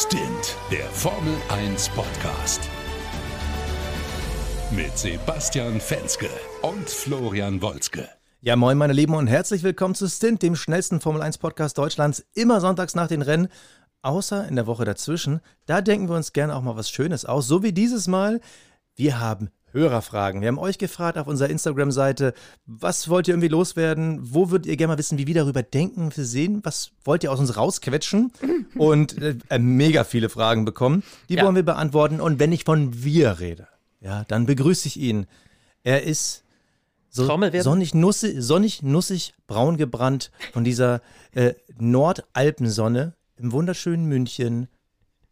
Stint, der Formel 1 Podcast. Mit Sebastian Fenske und Florian Wolzke. Ja, moin, meine Lieben, und herzlich willkommen zu Stint, dem schnellsten Formel 1 Podcast Deutschlands. Immer sonntags nach den Rennen, außer in der Woche dazwischen. Da denken wir uns gerne auch mal was Schönes aus, so wie dieses Mal. Wir haben Hörerfragen. Wir haben euch gefragt auf unserer Instagram-Seite, was wollt ihr irgendwie loswerden? Wo würdet ihr gerne mal wissen, wie wir darüber denken, wir sehen? Was wollt ihr aus uns rausquetschen? Und äh, mega viele Fragen bekommen. Die ja. wollen wir beantworten. Und wenn ich von wir rede, ja, dann begrüße ich ihn. Er ist so sonnig, nussig, sonnig, nussig, braun gebrannt von dieser äh, Nordalpensonne im wunderschönen München.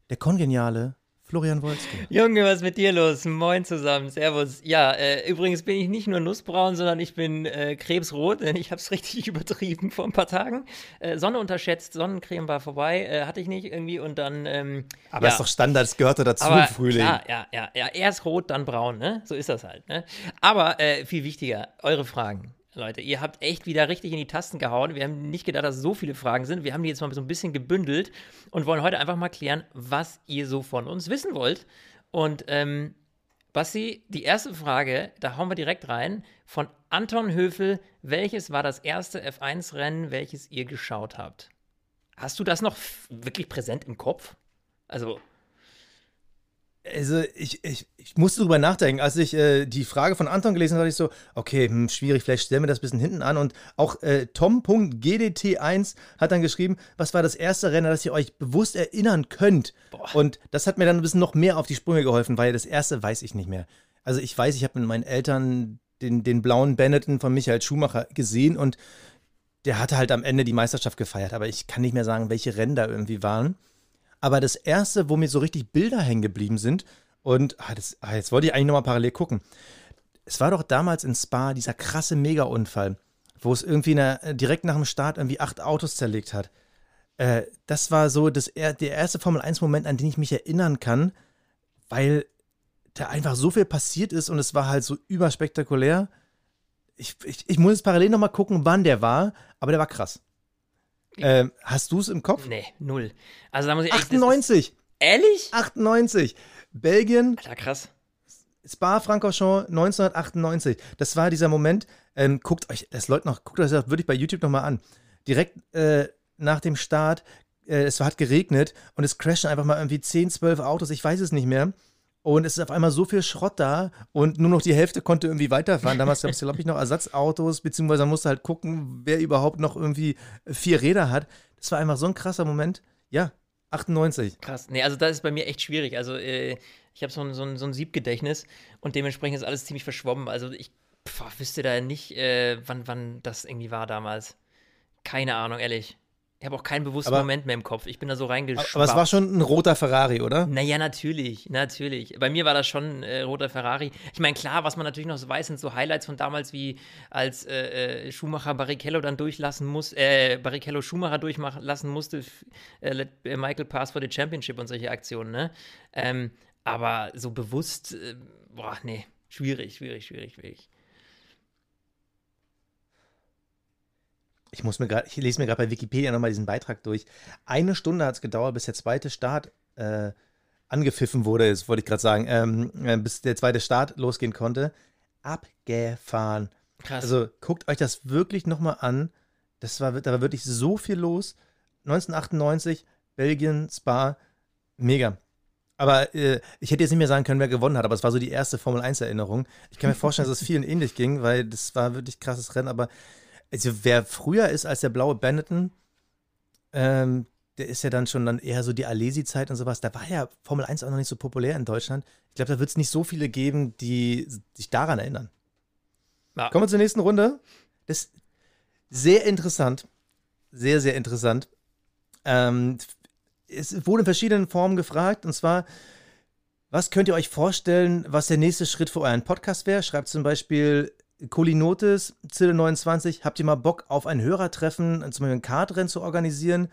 Der kongeniale Florian Wolski. Junge, was ist mit dir los? Moin zusammen, servus. Ja, äh, übrigens bin ich nicht nur nussbraun, sondern ich bin äh, krebsrot, denn ich habe es richtig übertrieben vor ein paar Tagen. Äh, Sonne unterschätzt, Sonnencreme war vorbei, äh, hatte ich nicht irgendwie und dann. Ähm, aber ja. ist doch Standard, es gehörte dazu Aber, im Frühling. Ja, ja, ja, ja, erst rot, dann braun, ne? So ist das halt, ne? Aber äh, viel wichtiger, eure Fragen. Leute. Ihr habt echt wieder richtig in die Tasten gehauen. Wir haben nicht gedacht, dass so viele Fragen sind. Wir haben die jetzt mal so ein bisschen gebündelt und wollen heute einfach mal klären, was ihr so von uns wissen wollt. Und ähm, Basti, die erste Frage, da hauen wir direkt rein, von Anton Höfel. Welches war das erste F1-Rennen, welches ihr geschaut habt? Hast du das noch wirklich präsent im Kopf? Also, also ich, ich, ich musste drüber nachdenken. Als ich äh, die Frage von Anton gelesen habe, dachte ich so, okay, hm, schwierig, vielleicht stellen wir das ein bisschen hinten an. Und auch äh, Tom.gdt1 hat dann geschrieben, was war das erste Rennen, das ihr euch bewusst erinnern könnt. Boah. Und das hat mir dann ein bisschen noch mehr auf die Sprünge geholfen, weil das erste weiß ich nicht mehr. Also ich weiß, ich habe mit meinen Eltern den, den blauen Benetton von Michael Schumacher gesehen und der hatte halt am Ende die Meisterschaft gefeiert, aber ich kann nicht mehr sagen, welche Rennen da irgendwie waren. Aber das erste, wo mir so richtig Bilder hängen geblieben sind, und ah, das, ah, jetzt wollte ich eigentlich nochmal parallel gucken. Es war doch damals in Spa dieser krasse Mega-Unfall, wo es irgendwie der, äh, direkt nach dem Start irgendwie acht Autos zerlegt hat. Äh, das war so das, der erste Formel-1-Moment, an den ich mich erinnern kann, weil da einfach so viel passiert ist und es war halt so überspektakulär. Ich, ich, ich muss jetzt parallel nochmal gucken, wann der war, aber der war krass. Ähm, hast du es im Kopf? Nee, null. Also da muss ich 98. ehrlich? 98. Belgien. Alter, krass. Spa-Francorchamps 1998. Das war dieser Moment. Ähm, guckt euch das Leute noch, guckt euch das wirklich bei YouTube nochmal an. Direkt äh, nach dem Start, äh, es hat geregnet und es crashen einfach mal irgendwie 10, 12 Autos, ich weiß es nicht mehr. Und es ist auf einmal so viel Schrott da und nur noch die Hälfte konnte irgendwie weiterfahren. Damals gab es, glaube ich, noch Ersatzautos, beziehungsweise man musste halt gucken, wer überhaupt noch irgendwie vier Räder hat. Das war einfach so ein krasser Moment. Ja, 98. Krass. Nee, also das ist bei mir echt schwierig. Also äh, ich habe so ein, so, so ein Siebgedächtnis und dementsprechend ist alles ziemlich verschwommen. Also ich pf, wüsste da nicht, äh, wann, wann das irgendwie war damals. Keine Ahnung, ehrlich. Ich habe auch keinen bewussten aber, Moment mehr im Kopf. Ich bin da so reingeschwappt. Aber es war schon ein roter Ferrari, oder? Naja, natürlich, natürlich. Bei mir war das schon ein äh, roter Ferrari. Ich meine, klar, was man natürlich noch so weiß, sind so Highlights von damals, wie als äh, äh Schumacher Barrichello dann durchlassen muss, äh, Barrichello Schumacher durchlassen musste, äh, let äh, Michael Pass for the Championship und solche Aktionen, ne? Ähm, aber so bewusst, boah, nee, schwierig, schwierig, schwierig, schwierig. Ich muss mir gerade, ich lese mir gerade bei Wikipedia nochmal diesen Beitrag durch. Eine Stunde hat es gedauert, bis der zweite Start äh, angepfiffen wurde, das wollte ich gerade sagen, ähm, äh, bis der zweite Start losgehen konnte. Abgefahren. Krass. Also guckt euch das wirklich nochmal an. Das war, da war wirklich so viel los. 1998, Belgien, Spa, mega. Aber äh, ich hätte jetzt nicht mehr sagen können, wer gewonnen hat, aber es war so die erste Formel 1-Erinnerung. Ich kann mir vorstellen, dass es vielen ähnlich ging, weil das war wirklich krasses Rennen, aber also wer früher ist als der blaue Benetton, ähm, der ist ja dann schon dann eher so die Alesi-Zeit und sowas. Da war ja Formel 1 auch noch nicht so populär in Deutschland. Ich glaube, da wird es nicht so viele geben, die sich daran erinnern. Ja. Kommen wir zur nächsten Runde. Das ist sehr interessant. Sehr, sehr interessant. Ähm, es wurde in verschiedenen Formen gefragt. Und zwar, was könnt ihr euch vorstellen, was der nächste Schritt für euren Podcast wäre? Schreibt zum Beispiel Kolinotis, Zille 29, habt ihr mal Bock auf ein Hörertreffen, zum Beispiel ein Kartrennen zu organisieren?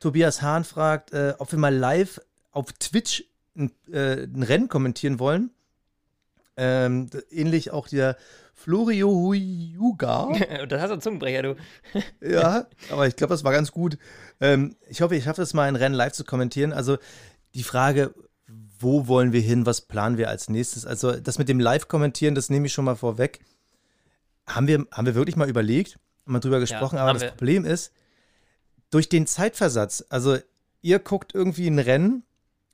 Tobias Hahn fragt, äh, ob wir mal live auf Twitch ein, äh, ein Rennen kommentieren wollen. Ähm, ähnlich auch der Florio Huyuga. das hast du Zungenbrecher, du. ja, aber ich glaube, das war ganz gut. Ähm, ich hoffe, ich schaffe es mal, ein Rennen live zu kommentieren. Also, die Frage, wo wollen wir hin, was planen wir als nächstes? Also das mit dem Live-Kommentieren, das nehme ich schon mal vorweg. Haben wir, haben wir wirklich mal überlegt, mal drüber gesprochen, aber haben das wir. Problem ist, durch den Zeitversatz, also ihr guckt irgendwie ein Rennen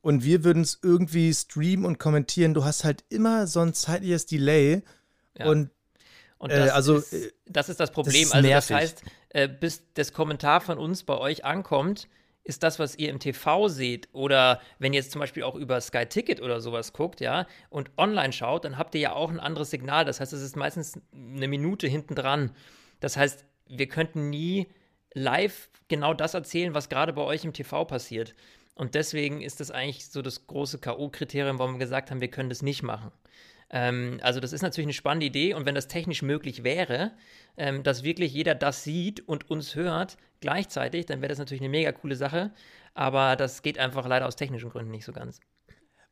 und wir würden es irgendwie streamen und kommentieren, du hast halt immer so ein zeitliches Delay Ja. und Und Äh, das, also, ist, äh, das ist das Problem. ist also das heißt, äh, bis das Kommentar von uns bei euch ankommt, ist das, was ihr im TV seht oder wenn ihr jetzt zum Beispiel auch über Sky Ticket oder sowas guckt, ja, und online schaut, dann habt ihr ja auch ein anderes Signal. Das heißt, es ist meistens eine Minute hinten dran. Das heißt, wir könnten nie live genau das erzählen, was gerade bei euch im TV passiert. Und deswegen ist das eigentlich so das große K.O.-Kriterium, warum wir gesagt haben, wir können das nicht machen. Ähm, also das ist natürlich eine spannende Idee und wenn das technisch möglich wäre, ähm, dass wirklich jeder das sieht und uns hört gleichzeitig, dann wäre das natürlich eine mega coole Sache. Aber das geht einfach leider aus technischen Gründen nicht so ganz.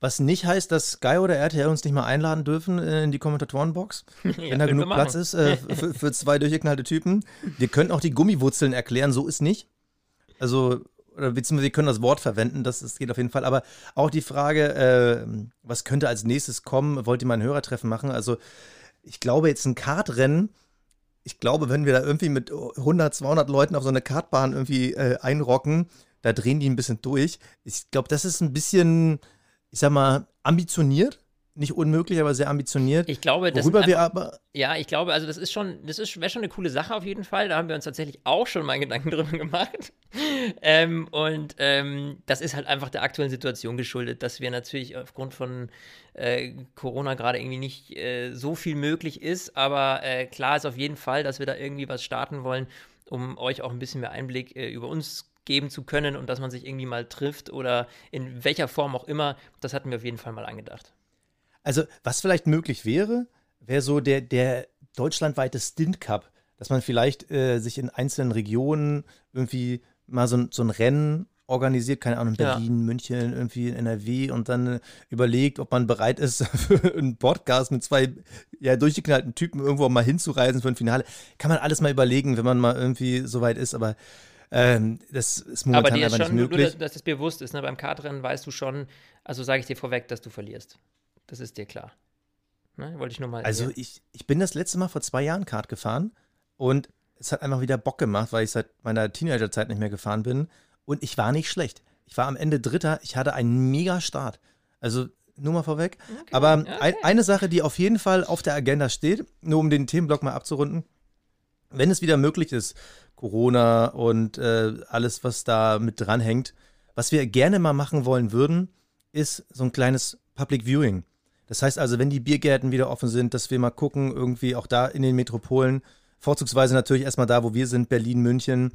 was nicht heißt, dass Sky oder RTL uns nicht mal einladen dürfen äh, in die Kommentatorenbox, wenn da genug. Platz ist äh, für, für zwei durchgeknallte Typen. Wir können auch die Gummiwurzeln erklären, so ist nicht. Also, oder beziehungsweise wir können das Wort verwenden, das, das geht auf jeden Fall. Aber auch die Frage, äh, was könnte als nächstes kommen? Wollt ihr mal ein Hörertreffen machen? Also, ich glaube, jetzt ein Kartrennen, ich glaube, wenn wir da irgendwie mit 100, 200 Leuten auf so eine Kartbahn irgendwie äh, einrocken, da drehen die ein bisschen durch. Ich glaube, das ist ein bisschen, ich sag mal, ambitioniert. Nicht unmöglich, aber sehr ambitioniert. Ich glaube, das Worüber wir einfach- aber, Ja, ich glaube, also das ist schon, das ist, wäre schon eine coole Sache auf jeden Fall. Da haben wir uns tatsächlich auch schon mal Gedanken drüber gemacht. ähm, und ähm, das ist halt einfach der aktuellen Situation geschuldet, dass wir natürlich aufgrund von äh, Corona gerade irgendwie nicht äh, so viel möglich ist. Aber äh, klar ist auf jeden Fall, dass wir da irgendwie was starten wollen, um euch auch ein bisschen mehr Einblick äh, über uns geben zu können und dass man sich irgendwie mal trifft oder in welcher Form auch immer. Das hatten wir auf jeden Fall mal angedacht. Also was vielleicht möglich wäre, wäre so der, der deutschlandweite Stint Cup, dass man vielleicht äh, sich in einzelnen Regionen irgendwie mal so, ein- so ein Rennen organisiert, keine Ahnung, in Ja. Berlin, München, irgendwie in NRW und dann äh, überlegt, ob man bereit ist, für einen Podcast mit zwei ja, durchgeknallten Typen irgendwo mal hinzureisen für ein Finale. Kann man alles mal überlegen, wenn man mal irgendwie so weit ist, aber ähm, das ist Aber momentan ist einfach schon, nicht nur, möglich. dass, dass das bewusst ist, ne? beim Kartrennen weißt du schon, also sage ich dir vorweg, dass du verlierst. Das ist dir klar. Ne? Wollte ich nur mal. Also ich, ich bin das letzte Mal vor zwei Jahren Kart gefahren und es hat einfach wieder Bock gemacht, weil ich seit meiner Teenagerzeit nicht mehr gefahren bin und ich war nicht schlecht. Ich war am Ende Dritter, ich hatte einen mega Start. Also nur mal vorweg. Aber okay. ein, eine Sache, die auf jeden Fall auf der Agenda steht, nur um den Themenblock mal abzurunden, wenn es wieder möglich ist, Corona und äh, alles, was da mit dranhängt, was wir gerne mal machen wollen würden, ist so ein kleines Public Viewing. Das heißt also, wenn die Biergärten wieder offen sind, dass wir mal gucken, irgendwie auch da in den Metropolen, vorzugsweise natürlich erstmal da, wo wir sind, Berlin, München,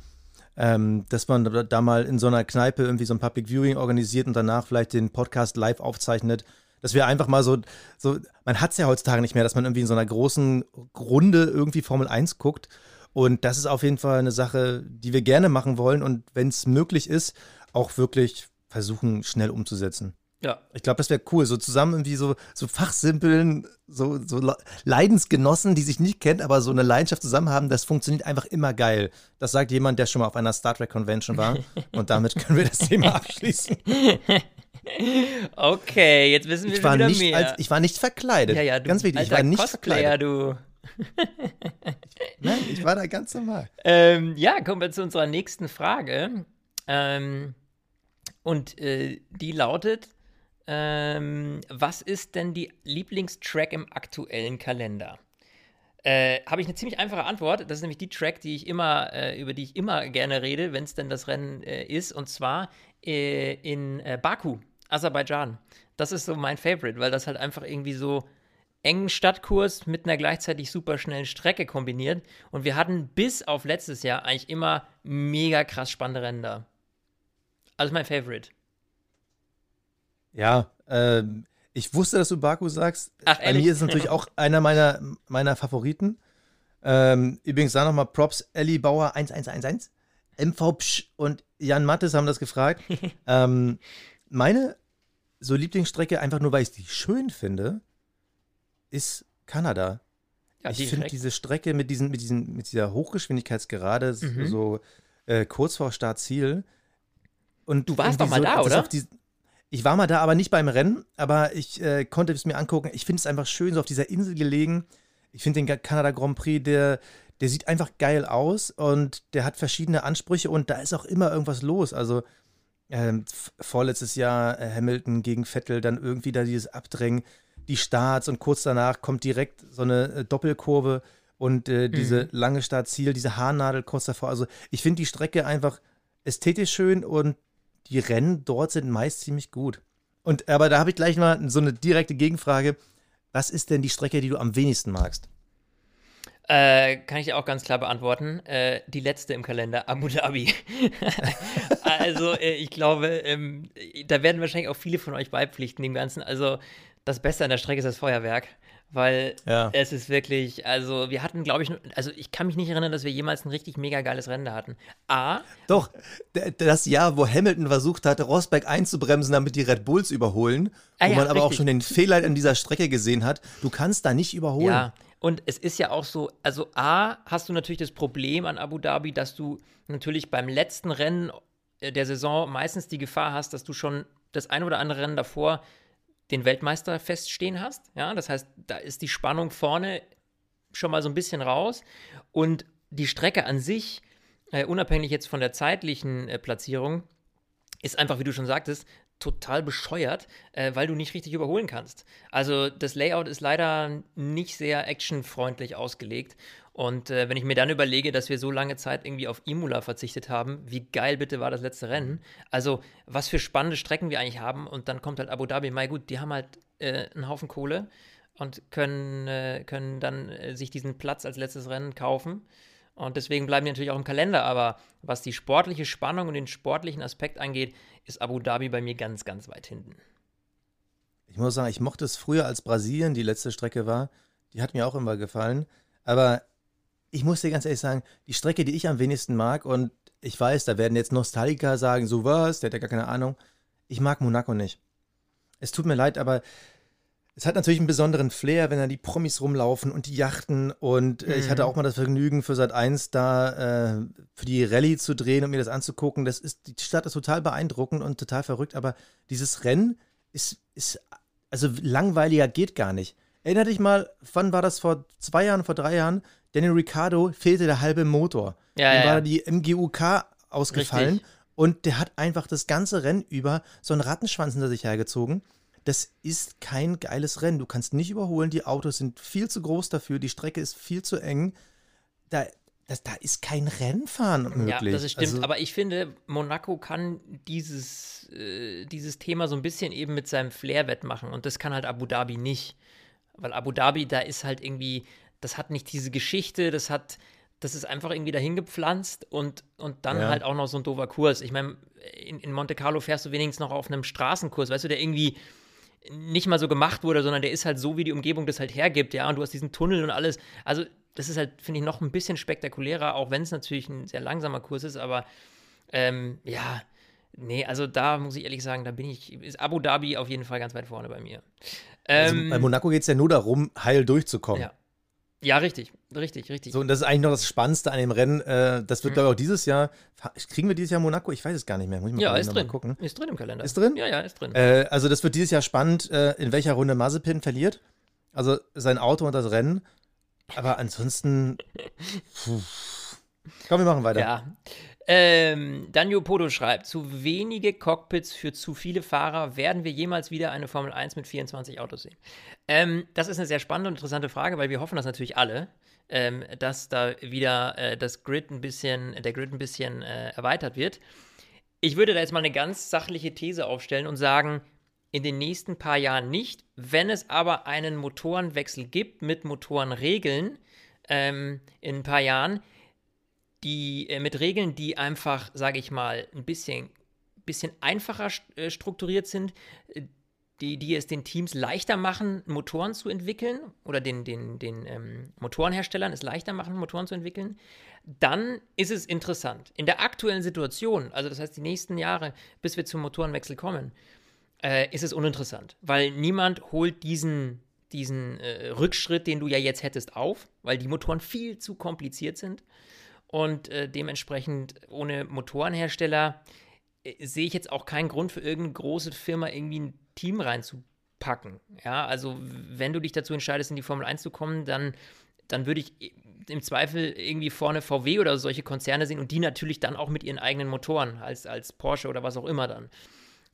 ähm, dass man da- mal in so einer Kneipe irgendwie so ein Public Viewing organisiert und danach vielleicht den Podcast live aufzeichnet. Dass wir einfach mal so, so man hat es ja heutzutage nicht mehr, dass man irgendwie in so einer großen Runde irgendwie Formel 1 guckt. Und das ist auf jeden Fall eine Sache, die wir gerne machen wollen und wenn es möglich ist, auch wirklich versuchen, schnell umzusetzen. Ja. Ich glaube, das wäre cool. So zusammen irgendwie so, so Fachsimpeln, so, so Le- Leidensgenossen, die sich nicht kennen, aber so eine Leidenschaft zusammen haben, das funktioniert einfach immer geil. Das sagt jemand, der schon mal auf einer Star Trek Convention war. Und damit können wir das Thema abschließen. Okay, jetzt wissen wir Ich war wieder nicht, mehr. als, ich war nicht verkleidet. ja, ja, du, ganz wichtig, ich war nicht Cosplayer, verkleidet. du. Nein, ich war da ganz normal. Ähm, ja, kommen wir zu unserer nächsten Frage. Ähm, und äh, die lautet: ähm, Was ist denn die Lieblingstrack im aktuellen Kalender? Äh, Habe ich eine ziemlich einfache Antwort. Das ist nämlich die Track, die ich immer, äh, über die ich immer gerne rede, wenn es denn das Rennen äh, ist. Und zwar äh, in äh, Baku, Aserbaidschan. Das ist so mein Favorite, weil das halt einfach irgendwie so engen Stadtkurs mit einer gleichzeitig super schnellen Strecke kombiniert. Und wir hatten bis auf letztes Jahr eigentlich immer mega krass spannende Rennen da. Also mein Favorite. Ja, ähm, ich wusste, dass du Baku sagst. Ach, Bei mir ist es natürlich auch einer meiner, meiner Favoriten. Ähm, übrigens da nochmal Props, Ellie Bauer 1111, MV Psch und Jan Mattes haben das gefragt. ähm, meine so Lieblingsstrecke, einfach nur weil ich die schön finde, ist Kanada. Ja, ich finde diese Strecke mit, diesen, mit, diesen, mit dieser Hochgeschwindigkeitsgerade, so- Mhm. so äh, kurz vor Startziel. Und Du warst doch mal da, das oder? auf die- Ich war mal da, aber nicht beim Rennen, aber ich äh, konnte es mir angucken. Ich finde es einfach schön, so auf dieser Insel gelegen. Ich finde den Kanada Grand Prix, der, der sieht einfach geil aus und der hat verschiedene Ansprüche und da ist auch immer irgendwas los. Also ähm, vorletztes Jahr äh, Hamilton gegen Vettel, dann irgendwie da dieses Abdrängen, die Starts und kurz danach kommt direkt so eine äh, Doppelkurve und äh, diese mhm. lange Startziel, diese Haarnadel kurz davor. Also ich finde die Strecke einfach ästhetisch schön und die Rennen dort sind meist ziemlich gut. Und aber da habe ich gleich mal so eine direkte Gegenfrage. Was ist denn die Strecke, die du am wenigsten magst? Äh, kann ich auch ganz klar beantworten. Äh, die letzte im Kalender, Abu Dhabi. also, äh, ich glaube, ähm, da werden wahrscheinlich auch viele von euch beipflichten, dem Ganzen. Also, das Beste an der Strecke ist das Feuerwerk weil ja. es ist wirklich, also wir hatten, glaube ich, also ich kann mich nicht erinnern, dass wir jemals ein richtig mega geiles Rennen hatten. A. Doch, das Jahr, wo Hamilton versucht hatte, Rosberg einzubremsen, damit die Red Bulls überholen, ah, wo ja, man aber richtig. auch schon den Fehler in dieser Strecke gesehen hat, du kannst da nicht überholen. Ja, und es ist ja auch so, also A, hast du natürlich das Problem an Abu Dhabi, dass du natürlich beim letzten Rennen äh, der Saison meistens die Gefahr hast, dass du schon das ein oder andere Rennen davor den Weltmeister feststehen hast. Ja, das heißt, da ist die Spannung vorne schon mal so ein bisschen raus. Und die Strecke an sich, äh, unabhängig jetzt von der zeitlichen äh, Platzierung, ist einfach, wie du schon sagtest, total bescheuert, äh, weil du nicht richtig überholen kannst. Also das Layout ist leider nicht sehr actionfreundlich ausgelegt und äh, wenn ich mir dann überlege, dass wir so lange Zeit irgendwie auf Imula verzichtet haben, wie geil bitte war das letzte Rennen? Also, was für spannende Strecken wir eigentlich haben. Und dann kommt halt Abu Dhabi. Mai gut, die haben halt äh, einen Haufen Kohle und können, äh, können dann äh, sich diesen Platz als letztes Rennen kaufen. Und deswegen bleiben die natürlich auch im Kalender. Aber was die sportliche Spannung und den sportlichen Aspekt angeht, ist Abu Dhabi bei mir ganz, ganz weit hinten. Ich muss sagen, ich mochte es früher, als Brasilien die letzte Strecke war. Die hat mir auch immer gefallen. Aber ich muss dir ganz ehrlich sagen, die Strecke, die ich am wenigsten mag, und ich weiß, da werden jetzt Nostalgiker sagen, so was, der hat ja gar keine Ahnung. Ich mag Monaco nicht. Es tut mir leid, aber es hat natürlich einen besonderen Flair, wenn da die Promis rumlaufen und die Yachten. Und äh, mhm. ich hatte mhm. auch mal das Vergnügen, für Sat 1 da äh, für die Rallye zu drehen und mir das anzugucken. Das ist, die Stadt ist total beeindruckend und total verrückt, aber dieses Rennen ist, ist also langweiliger geht gar nicht. Erinner dich mal, wann war das vor zwei Jahren, vor drei Jahren? Daniel Ricciardo fehlte der halbe Motor. Ja, Dann ja. war die MGUK ausgefallen Richtig. und der hat einfach das ganze Rennen über so einen Rattenschwanz hinter sich hergezogen. Das ist kein geiles Rennen. Du kannst nicht überholen. Die Autos sind viel zu groß dafür. Die Strecke ist viel zu eng. Da, das, da ist kein Rennfahren möglich. Ja, das stimmt. Also, aber ich finde, Monaco kann dieses, äh, dieses Thema so ein bisschen eben mit seinem Flair wettmachen. Und das kann halt Abu Dhabi nicht. Weil Abu Dhabi, da ist halt irgendwie, das hat nicht diese Geschichte, das hat, das ist einfach irgendwie dahin gepflanzt und, und dann ja. halt auch noch so ein doofer Kurs. Ich meine, in, in Monte Carlo fährst du wenigstens noch auf einem Straßenkurs, weißt du, der irgendwie nicht mal so gemacht wurde, sondern der ist halt so, wie die Umgebung das halt hergibt, ja, und du hast diesen Tunnel und alles. Also, das ist halt, finde ich, noch ein bisschen spektakulärer, auch wenn es natürlich ein sehr langsamer Kurs ist, aber ähm, ja, nee, also da muss ich ehrlich sagen, da bin ich, ist Abu Dhabi auf jeden Fall ganz weit vorne bei mir. Also ähm, bei Monaco geht es ja nur darum, heil durchzukommen. Ja. Ja, richtig, richtig, richtig. So, und das ist eigentlich noch das Spannendste an dem Rennen. Äh, das wird, mhm. glaube ich, auch dieses Jahr. Kriegen wir dieses Jahr Monaco? Ich weiß es gar nicht mehr. Muss ich mal ja, ist drin. gucken. Ist drin im Kalender. Ist drin? Ja, ja, ist drin. Äh, also, das wird dieses Jahr spannend, äh, in welcher Runde Mazepin verliert. Also, sein Auto und das Rennen. Aber ansonsten. Puh. Komm, wir machen weiter. Ja. Ähm, Danjo Podo schreibt, zu wenige Cockpits für zu viele Fahrer werden wir jemals wieder eine Formel 1 mit 24 Autos sehen. Ähm, das ist eine sehr spannende und interessante Frage, weil wir hoffen das natürlich alle, ähm, dass da wieder äh, das Grid ein bisschen, der Grid ein bisschen äh, erweitert wird. Ich würde da jetzt mal eine ganz sachliche These aufstellen und sagen, in den nächsten paar Jahren nicht. Wenn es aber einen Motorenwechsel gibt mit Motorenregeln ähm, in ein paar Jahren, die äh, mit Regeln, die einfach, sage ich mal, ein bisschen, bisschen einfacher äh, strukturiert sind, äh, die, die es den Teams leichter machen, Motoren zu entwickeln oder den, den, den ähm, Motorenherstellern es leichter machen, Motoren zu entwickeln, dann ist es interessant. In der aktuellen Situation, also das heißt die nächsten Jahre, bis wir zum Motorenwechsel kommen, äh, ist es uninteressant, weil niemand holt diesen, diesen äh, Rückschritt, den du ja jetzt hättest, auf, weil die Motoren viel zu kompliziert sind und äh, dementsprechend ohne Motorenhersteller äh, sehe ich jetzt auch keinen Grund für irgendeine große Firma irgendwie ein Team reinzupacken. Ja, also wenn du dich dazu entscheidest, in die Formel 1 zu kommen, dann, dann würde ich im Zweifel irgendwie vorne VW oder solche Konzerne sehen und die natürlich dann auch mit ihren eigenen Motoren als, als Porsche oder was auch immer dann.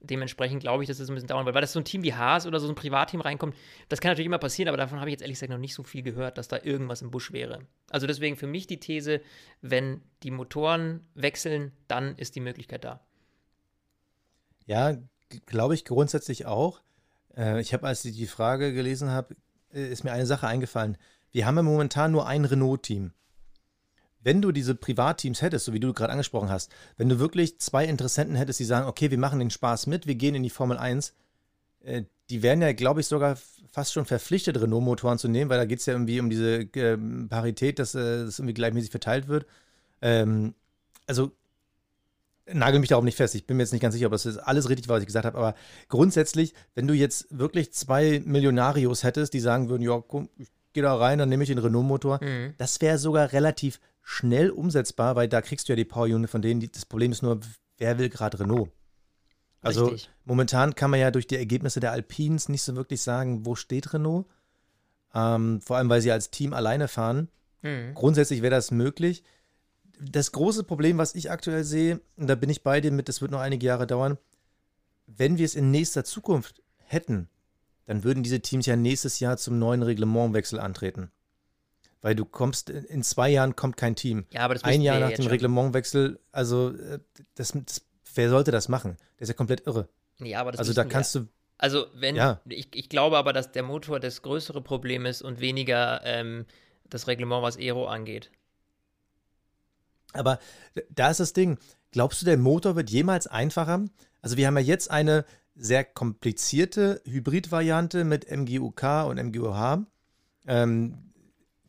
Dementsprechend glaube ich, dass das ein bisschen dauern wird, weil das so ein Team wie Haas oder so ein Privatteam reinkommt. Das kann natürlich immer passieren, aber davon habe ich jetzt ehrlich gesagt noch nicht so viel gehört, dass da irgendwas im Busch wäre. Also deswegen für mich die These, wenn die Motoren wechseln, dann ist die Möglichkeit da. Ja, glaube ich grundsätzlich auch. Äh, ich habe, als ich die Frage gelesen habe, äh, ist mir eine Sache eingefallen. Wir haben ja momentan nur ein Renault-Team wenn du diese Privatteams hättest, so wie du gerade angesprochen hast, wenn du wirklich zwei Interessenten hättest, die sagen, okay, wir machen den Spaß mit, wir gehen in die Formel 1, äh, die wären ja, glaube ich, sogar fast schon verpflichtet, Renault-Motoren zu nehmen, weil da geht es ja irgendwie um diese äh, Parität, dass äh, das irgendwie gleichmäßig verteilt wird. Ähm, also nagel mich darauf nicht fest. Ich bin mir jetzt nicht ganz sicher, ob das alles richtig war, was ich gesagt habe. Aber grundsätzlich, wenn du jetzt wirklich zwei Millionarios hättest, die sagen würden, ja, komm, ich gehe da rein, dann nehme ich den Renault-Motor, mhm. das wäre sogar relativ schnell umsetzbar, weil da kriegst du ja die Power Unit von denen. Die, das Problem ist nur, wer will gerade Renault? Also Richtig. momentan kann man ja durch die Ergebnisse der Alpines nicht so wirklich sagen, wo steht Renault. Ähm, vor allem, weil sie als Team alleine fahren. Mhm. Grundsätzlich wäre das möglich. Das große Problem, was ich aktuell sehe, und da bin ich bei dir mit, das wird noch einige Jahre dauern, wenn wir es in nächster Zukunft hätten, dann würden diese Teams ja nächstes Jahr zum neuen Reglementwechsel antreten weil du kommst, in zwei Jahren kommt kein Team. Ja, aber das Ein Jahr nach dem Reglementwechsel, also äh, das, das, wer sollte das machen? Der ist ja komplett irre. Ja, aber das Also da kannst wir. du. Also wenn, ja. ich, ich glaube aber, dass der Motor das größere Problem ist und weniger ähm, das Reglement, was Aero angeht. Aber da ist das Ding. Glaubst du, der Motor wird jemals einfacher? Also wir haben ja jetzt eine sehr komplizierte Hybrid-Variante mit MGUK und MGUH. Ähm,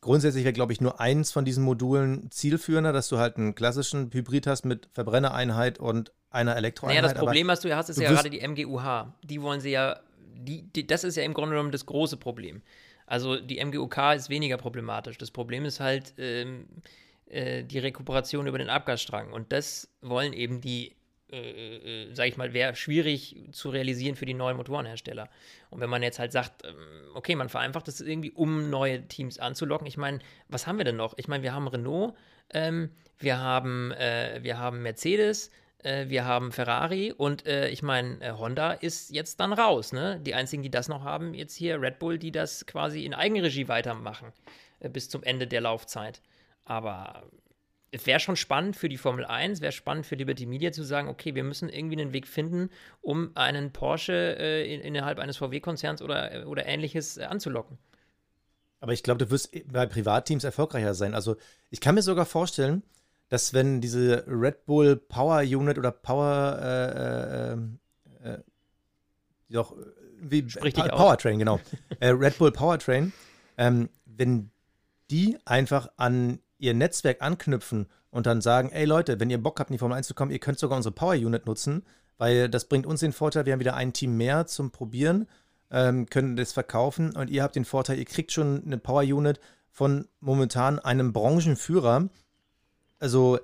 Grundsätzlich wäre, glaube ich, nur eins von diesen Modulen zielführender, dass du halt einen klassischen Hybrid hast mit Verbrennereinheit und einer Elektroeinheit. Naja, das Problem, was du hast, ist ja gerade die MGUH. Die wollen sie ja, die, die, das ist ja im Grunde genommen das große Problem. Also die MGUK ist weniger problematisch. Das Problem ist halt ähm, äh, die Rekuperation über den Abgasstrang. Und das wollen eben die äh, äh, sage ich mal, wäre schwierig zu realisieren für die neuen Motorenhersteller. Und wenn man jetzt halt sagt, ähm, okay, man vereinfacht das irgendwie, um neue Teams anzulocken. Ich meine, was haben wir denn noch? Ich meine, wir haben Renault, ähm, wir, haben, äh, wir haben Mercedes, äh, wir haben Ferrari und äh, ich meine, äh, Honda ist jetzt dann raus. Ne? Die einzigen, die das noch haben, jetzt hier Red Bull, die das quasi in Eigenregie weitermachen bis zum Ende der Laufzeit. Aber es wäre schon spannend für die Formel 1, wäre spannend für Liberty Media zu sagen, okay, wir müssen irgendwie einen Weg finden, um einen Porsche äh, innerhalb eines VW-Konzerns oder, oder ähnliches äh, anzulocken. Aber ich glaube, du wirst bei Privatteams erfolgreicher sein. Also ich kann mir sogar vorstellen, dass wenn diese Red Bull Power Unit oder Power äh, äh, äh doch wie Sprich pa Powertrain, genau. Äh, Red Bull Powertrain, ähm, wenn die einfach an ihr Netzwerk anknüpfen und dann sagen, ey Leute, wenn ihr Bock habt, in die Formel 1 zu kommen, ihr könnt sogar unsere Power Unit nutzen, weil das bringt uns den Vorteil, wir haben wieder ein Team mehr zum Probieren, ähm, können das verkaufen und ihr habt den Vorteil, ihr kriegt schon eine Power Unit von momentan einem Branchenführer. Also,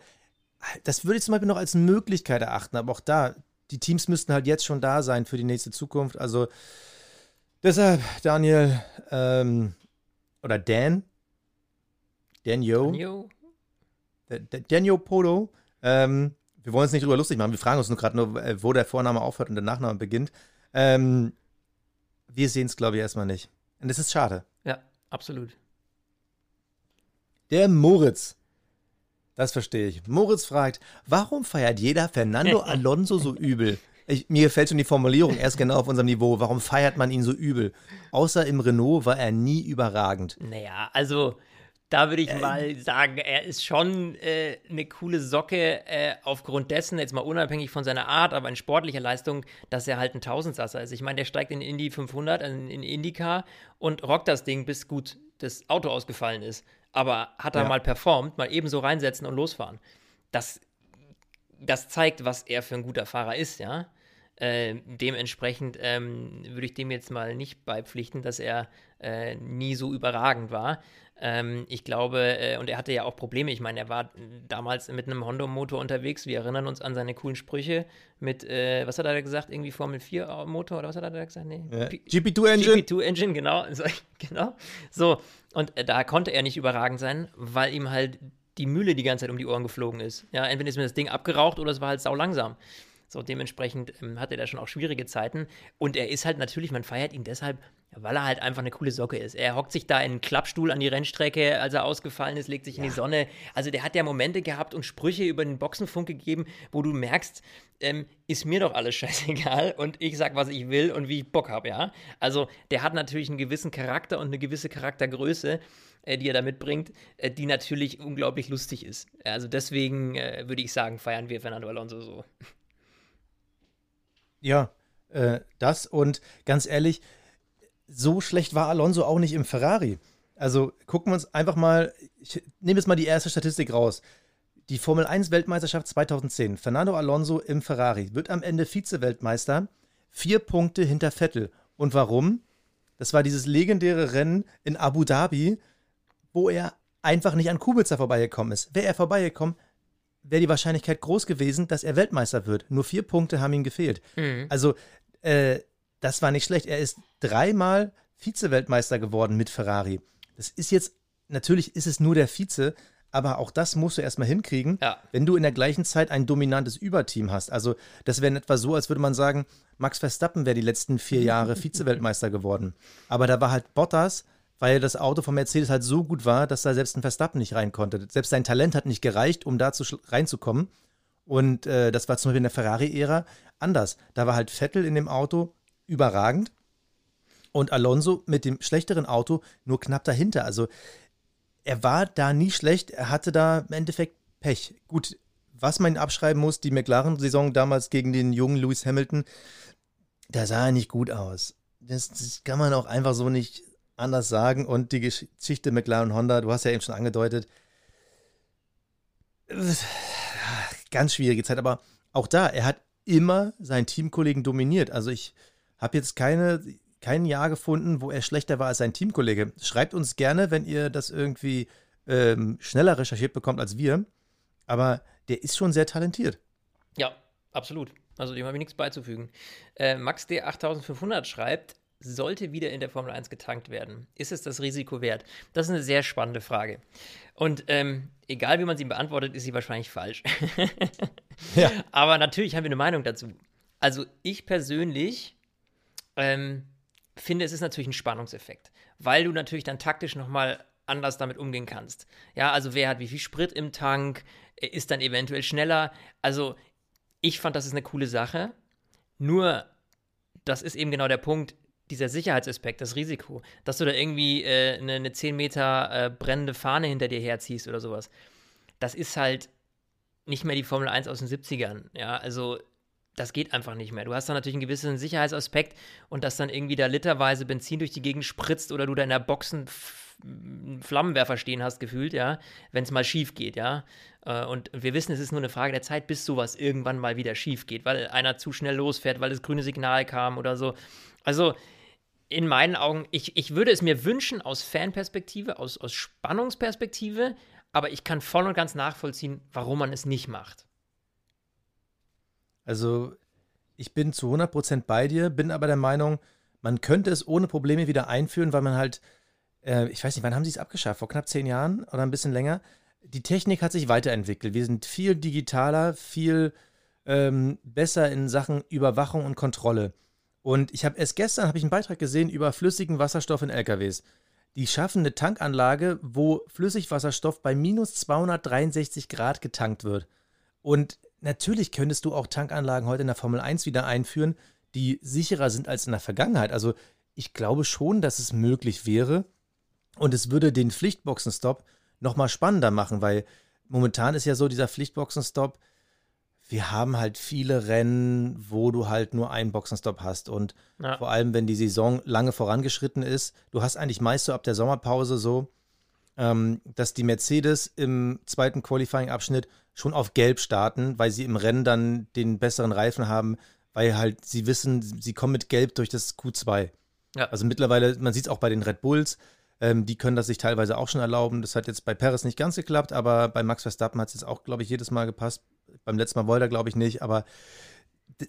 das würde ich zum Beispiel noch als Möglichkeit erachten, aber auch da, die Teams müssten halt jetzt schon da sein für die nächste Zukunft. Also, deshalb, Daniel, ähm, oder Dan, Daniel. Daniel Polo. Ähm, wir wollen uns nicht drüber lustig machen. Wir fragen uns nur gerade nur, äh, wo der Vorname aufhört und der Nachname beginnt. Ähm, wir sehen es, glaube ich, erstmal nicht. Und das ist schade. Ja, absolut. Der Moritz. Das verstehe ich. Moritz fragt, warum feiert jeder Fernando Alonso so übel? Ich, mir gefällt schon die Formulierung erst genau auf unserem Niveau. Warum feiert man ihn so übel? Außer im Renault war er nie überragend. Naja, also da würde ich äh, mal sagen, er ist schon äh, eine coole Socke äh, aufgrund dessen, jetzt mal unabhängig von seiner Art, aber in sportlicher Leistung, dass er halt ein Tausendsasser ist. Ich meine, der steigt in Indy 500, in, in IndyCar und rockt das Ding, bis gut das Auto ausgefallen ist. Aber hat er ja. mal performt, mal ebenso reinsetzen und losfahren. Das, das zeigt, was er für ein guter Fahrer ist, ja. Äh, dementsprechend ähm, würde ich dem jetzt mal nicht beipflichten, dass er äh, nie so überragend war. Ähm, ich glaube, äh, und er hatte ja auch Probleme. Ich meine, er war damals mit einem Honda-Motor unterwegs. Wir erinnern uns an seine coolen Sprüche mit, äh, was hat er da gesagt? Irgendwie Formel 4-Motor oder was hat er da gesagt? Nee. Ja. GP2 Engine. GP2 Engine, genau. genau. So, und äh, da konnte er nicht überragend sein, weil ihm halt die Mühle die ganze Zeit um die Ohren geflogen ist. Ja, entweder ist mir das Ding abgeraucht oder es war halt sau langsam. So, dementsprechend ähm, hatte er schon auch schwierige Zeiten. Und er ist halt natürlich, man feiert ihn deshalb, weil er halt einfach eine coole Socke ist. Er hockt sich da in einen Klappstuhl an die Rennstrecke, als er ausgefallen ist, legt sich ja. in die Sonne. Also der hat ja Momente gehabt und Sprüche über den Boxenfunk gegeben, wo du merkst, ähm, ist mir doch alles scheißegal und ich sag, was ich will und wie ich Bock habe, ja. Also der hat natürlich einen gewissen Charakter und eine gewisse Charaktergröße, äh, die er da mitbringt, äh, die natürlich unglaublich lustig ist. Also deswegen äh, würde ich sagen, feiern wir Fernando Alonso so. Ja, äh, das und ganz ehrlich, so schlecht war Alonso auch nicht im Ferrari. Also gucken wir uns einfach mal, ich nehme jetzt mal die erste Statistik raus. Die Formel 1 Weltmeisterschaft 2010. Fernando Alonso im Ferrari wird am Ende Vize-Weltmeister. Vier Punkte hinter Vettel. Und warum? Das war dieses legendäre Rennen in Abu Dhabi, wo er einfach nicht an Kubica vorbeigekommen ist. Wäre er vorbeigekommen, wäre die Wahrscheinlichkeit groß gewesen, dass er Weltmeister wird. Nur vier Punkte haben ihm gefehlt. Mhm. Also, äh, das war nicht schlecht. Er ist dreimal Vize-Weltmeister geworden mit Ferrari. Das ist jetzt, natürlich ist es nur der Vize, aber auch das musst du erstmal hinkriegen, ja. wenn du in der gleichen Zeit ein dominantes Überteam hast. Also, das wäre in etwa so, als würde man sagen, Max Verstappen wäre die letzten vier Jahre Vize-Weltmeister geworden. Aber da war halt Bottas, weil das Auto von Mercedes halt so gut war, dass da selbst ein Verstappen nicht rein konnte. Selbst sein Talent hat nicht gereicht, um da zu, reinzukommen. Und äh, das war zum Beispiel in der Ferrari-Ära anders. Da war halt Vettel in dem Auto überragend und Alonso mit dem schlechteren Auto nur knapp dahinter. Also er war da nie schlecht, er hatte da im Endeffekt Pech. Gut, was man abschreiben muss, die McLaren-Saison damals gegen den jungen Lewis Hamilton, da sah er nicht gut aus. Das, das kann man auch einfach so nicht anders sagen. Und die Geschichte McLaren Honda, du hast ja eben schon angedeutet, ganz schwierige Zeit, aber auch da, er hat immer seinen Teamkollegen dominiert. Also ich habe jetzt keine, kein Jahr gefunden, wo er schlechter war als sein Teamkollege. Schreibt uns gerne, wenn ihr das irgendwie ähm, schneller recherchiert bekommt als wir. Aber der ist schon sehr talentiert. Ja, absolut. Also dem habe ich nichts beizufügen. Äh, Max D8500 schreibt, sollte wieder in der Formel 1 getankt werden? Ist es das Risiko wert? Das ist eine sehr spannende Frage. Und ähm, egal wie man sie beantwortet, ist sie wahrscheinlich falsch. ja. Aber natürlich haben wir eine Meinung dazu. Also ich persönlich ähm, finde, es ist natürlich ein Spannungseffekt, weil du natürlich dann taktisch nochmal anders damit umgehen kannst. Ja, also wer hat wie viel Sprit im Tank, ist dann eventuell schneller. Also ich fand, das ist eine coole Sache. Nur, das ist eben genau der Punkt, dieser Sicherheitsaspekt, das Risiko, dass du da irgendwie äh, eine, eine 10 Meter äh, brennende Fahne hinter dir herziehst oder sowas, das ist halt nicht mehr die Formel 1 aus den 70ern. Ja, also das geht einfach nicht mehr. Du hast da natürlich einen gewissen Sicherheitsaspekt und dass dann irgendwie da literweise Benzin durch die Gegend spritzt oder du da in der Boxen Flammenwerfer stehen hast, gefühlt, ja, wenn es mal schief geht, ja. Äh, und wir wissen, es ist nur eine Frage der Zeit, bis sowas irgendwann mal wieder schief geht, weil einer zu schnell losfährt, weil das grüne Signal kam oder so. Also, in meinen Augen, ich, ich würde es mir wünschen aus Fanperspektive, aus, aus Spannungsperspektive, aber ich kann voll und ganz nachvollziehen, warum man es nicht macht. Also, ich bin zu 100% bei dir, bin aber der Meinung, man könnte es ohne Probleme wieder einführen, weil man halt, äh, ich weiß nicht, wann haben sie es abgeschafft? Vor knapp zehn Jahren oder ein bisschen länger? Die Technik hat sich weiterentwickelt. Wir sind viel digitaler, viel ähm, besser in Sachen Überwachung und Kontrolle. Und ich habe erst gestern habe ich einen Beitrag gesehen über flüssigen Wasserstoff in LKWs. Die schaffen eine Tankanlage, wo Flüssigwasserstoff bei minus 263 Grad getankt wird. Und natürlich könntest du auch Tankanlagen heute in der Formel 1 wieder einführen, die sicherer sind als in der Vergangenheit. Also ich glaube schon, dass es möglich wäre. Und es würde den Pflichtboxenstopp nochmal spannender machen, weil momentan ist ja so dieser Pflichtboxenstopp, wir haben halt viele Rennen, wo du halt nur einen Boxenstopp hast. Und ja. vor allem, wenn die Saison lange vorangeschritten ist, du hast eigentlich meist so ab der Sommerpause so, ähm, dass die Mercedes im zweiten Qualifying-Abschnitt schon auf Gelb starten, weil sie im Rennen dann den besseren Reifen haben, weil halt sie wissen, sie kommen mit Gelb durch das Q2. Ja. Also mittlerweile, man sieht es auch bei den Red Bulls, ähm, die können das sich teilweise auch schon erlauben. Das hat jetzt bei Paris nicht ganz geklappt, aber bei Max Verstappen hat es jetzt auch, glaube ich, jedes Mal gepasst. Beim letzten Mal wollte er, glaube ich, nicht, aber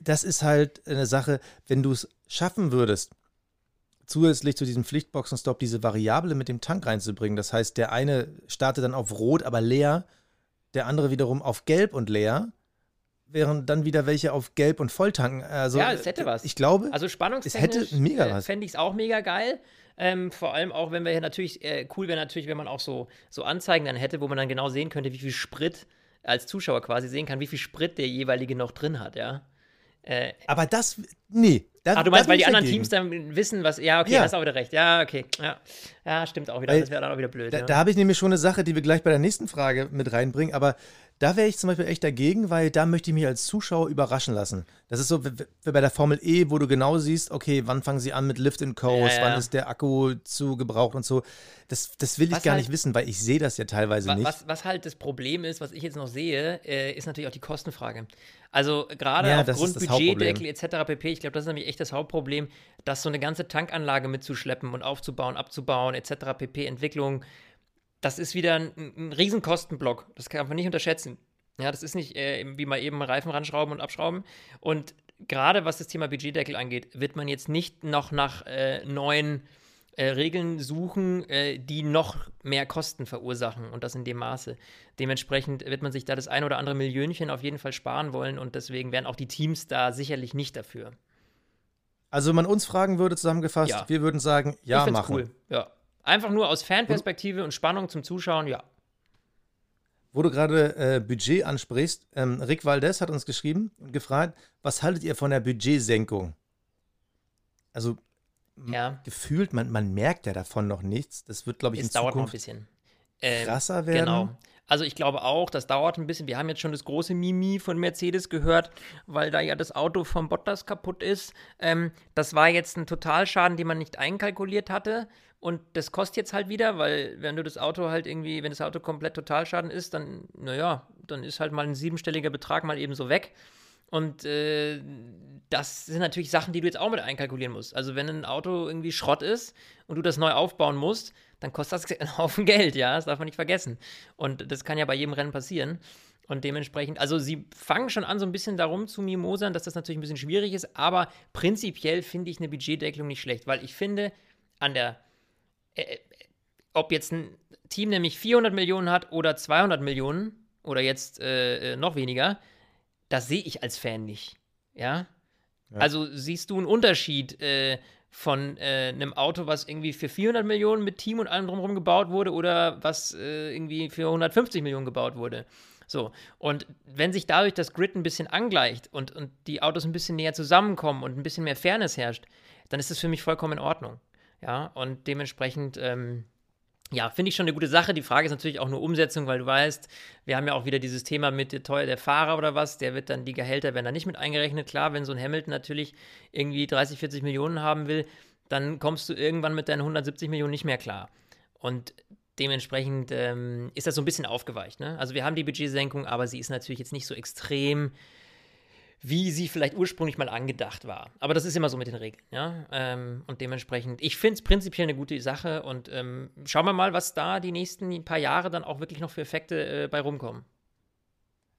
das ist halt eine Sache, wenn du es schaffen würdest, zusätzlich zu diesem Pflichtboxenstopp diese Variable mit dem Tank reinzubringen. Das heißt, der eine startet dann auf Rot, aber leer, der andere wiederum auf Gelb und leer, während dann wieder welche auf Gelb und Volltanken. Also, ja, es hätte was. Ich glaube, also spannungstechnisch es hätte mega was. fände ich es auch mega geil. Ähm, vor allem auch, wenn wir hier natürlich, äh, cool wäre natürlich, wenn man auch so, so Anzeigen dann hätte, wo man dann genau sehen könnte, wie viel Sprit als Zuschauer quasi sehen kann, wie viel Sprit der jeweilige noch drin hat, ja. Äh, aber das, nee. Da, Ach, du meinst, weil die anderen dagegen. Teams dann wissen, was. Ja, okay, ja. hast auch wieder recht. Ja, okay. Ja, ja stimmt auch wieder. Weil, das wäre dann auch wieder blöd. Da, ja. da habe ich nämlich schon eine Sache, die wir gleich bei der nächsten Frage mit reinbringen. Aber da wäre ich zum Beispiel echt dagegen, weil da möchte ich mich als Zuschauer überraschen lassen. Das ist so wie bei der Formel E, wo du genau siehst, okay, wann fangen sie an mit Lift and Coast, ja, ja. wann ist der Akku zu gebraucht und so. Das, das will ich was gar halt, nicht wissen, weil ich sehe das ja teilweise was, nicht. Was, was halt das Problem ist, was ich jetzt noch sehe, äh, ist natürlich auch die Kostenfrage. Also gerade ja, aufgrund Budgetdeckel etc. pp. Ich glaube, das ist nämlich echt das Hauptproblem, dass so eine ganze Tankanlage mitzuschleppen und aufzubauen, abzubauen etc. pp. Entwicklung das ist wieder ein, ein Riesenkostenblock. Das kann man nicht unterschätzen. Ja, das ist nicht äh, wie mal eben Reifen ranschrauben und abschrauben. Und gerade was das Thema Budgetdeckel angeht, wird man jetzt nicht noch nach äh, neuen äh, Regeln suchen, äh, die noch mehr Kosten verursachen und das in dem Maße. Dementsprechend wird man sich da das ein oder andere Millionchen auf jeden Fall sparen wollen und deswegen wären auch die Teams da sicherlich nicht dafür. Also, wenn man uns fragen würde, zusammengefasst, ja. wir würden sagen, ja, ich machen. cool, ja. Einfach nur aus Fanperspektive und Spannung zum Zuschauen, ja. Wo du gerade äh, Budget ansprichst, ähm, Rick Valdez hat uns geschrieben und gefragt, was haltet ihr von der Budgetsenkung? Also ja. gefühlt, man, man merkt ja davon noch nichts. Das wird, glaube ich, es in dauert Zukunft noch ein bisschen. Ähm, krasser werden. Genau. Also ich glaube auch, das dauert ein bisschen. Wir haben jetzt schon das große Mimi von Mercedes gehört, weil da ja das Auto vom Bottas kaputt ist. Ähm, das war jetzt ein Totalschaden, den man nicht einkalkuliert hatte. Und das kostet jetzt halt wieder, weil wenn du das Auto halt irgendwie, wenn das Auto komplett Totalschaden ist, dann, naja, dann ist halt mal ein siebenstelliger Betrag mal eben so weg. Und äh, das sind natürlich Sachen, die du jetzt auch mit einkalkulieren musst. Also wenn ein Auto irgendwie Schrott ist und du das neu aufbauen musst, dann kostet das einen Haufen Geld, ja, das darf man nicht vergessen. Und das kann ja bei jedem Rennen passieren. Und dementsprechend, also sie fangen schon an, so ein bisschen darum zu mimosern, dass das natürlich ein bisschen schwierig ist, aber prinzipiell finde ich eine Budgetdeckelung nicht schlecht, weil ich finde, an der, ob jetzt ein Team nämlich 400 Millionen hat oder 200 Millionen oder jetzt äh, äh, noch weniger, das sehe ich als Fan nicht. Ja? ja. Also siehst du einen Unterschied äh, von äh, einem Auto, was irgendwie für 400 Millionen mit Team und allem drumherum gebaut wurde oder was äh, irgendwie für 150 Millionen gebaut wurde. So, und wenn sich dadurch das Grid ein bisschen angleicht und, und die Autos ein bisschen näher zusammenkommen und ein bisschen mehr Fairness herrscht, dann ist das für mich vollkommen in Ordnung. Ja, und dementsprechend ähm, ja, finde ich schon eine gute Sache. Die Frage ist natürlich auch nur Umsetzung, weil du weißt, wir haben ja auch wieder dieses Thema mit der teuer der Fahrer oder was, der wird dann, die Gehälter werden da nicht mit eingerechnet. Klar, wenn so ein Hamilton natürlich irgendwie 30, 40 Millionen haben will, dann kommst du irgendwann mit deinen 170 Millionen nicht mehr klar. Und dementsprechend ähm, ist das so ein bisschen aufgeweicht. Ne? Also wir haben die Budgetsenkung, aber sie ist natürlich jetzt nicht so extrem wie sie vielleicht ursprünglich mal angedacht war. Aber das ist immer so mit den Regeln, ja. Ähm, und dementsprechend, ich finde es prinzipiell eine gute Sache und ähm, schauen wir mal, was da die nächsten paar Jahre dann auch wirklich noch für Effekte äh, bei rumkommen.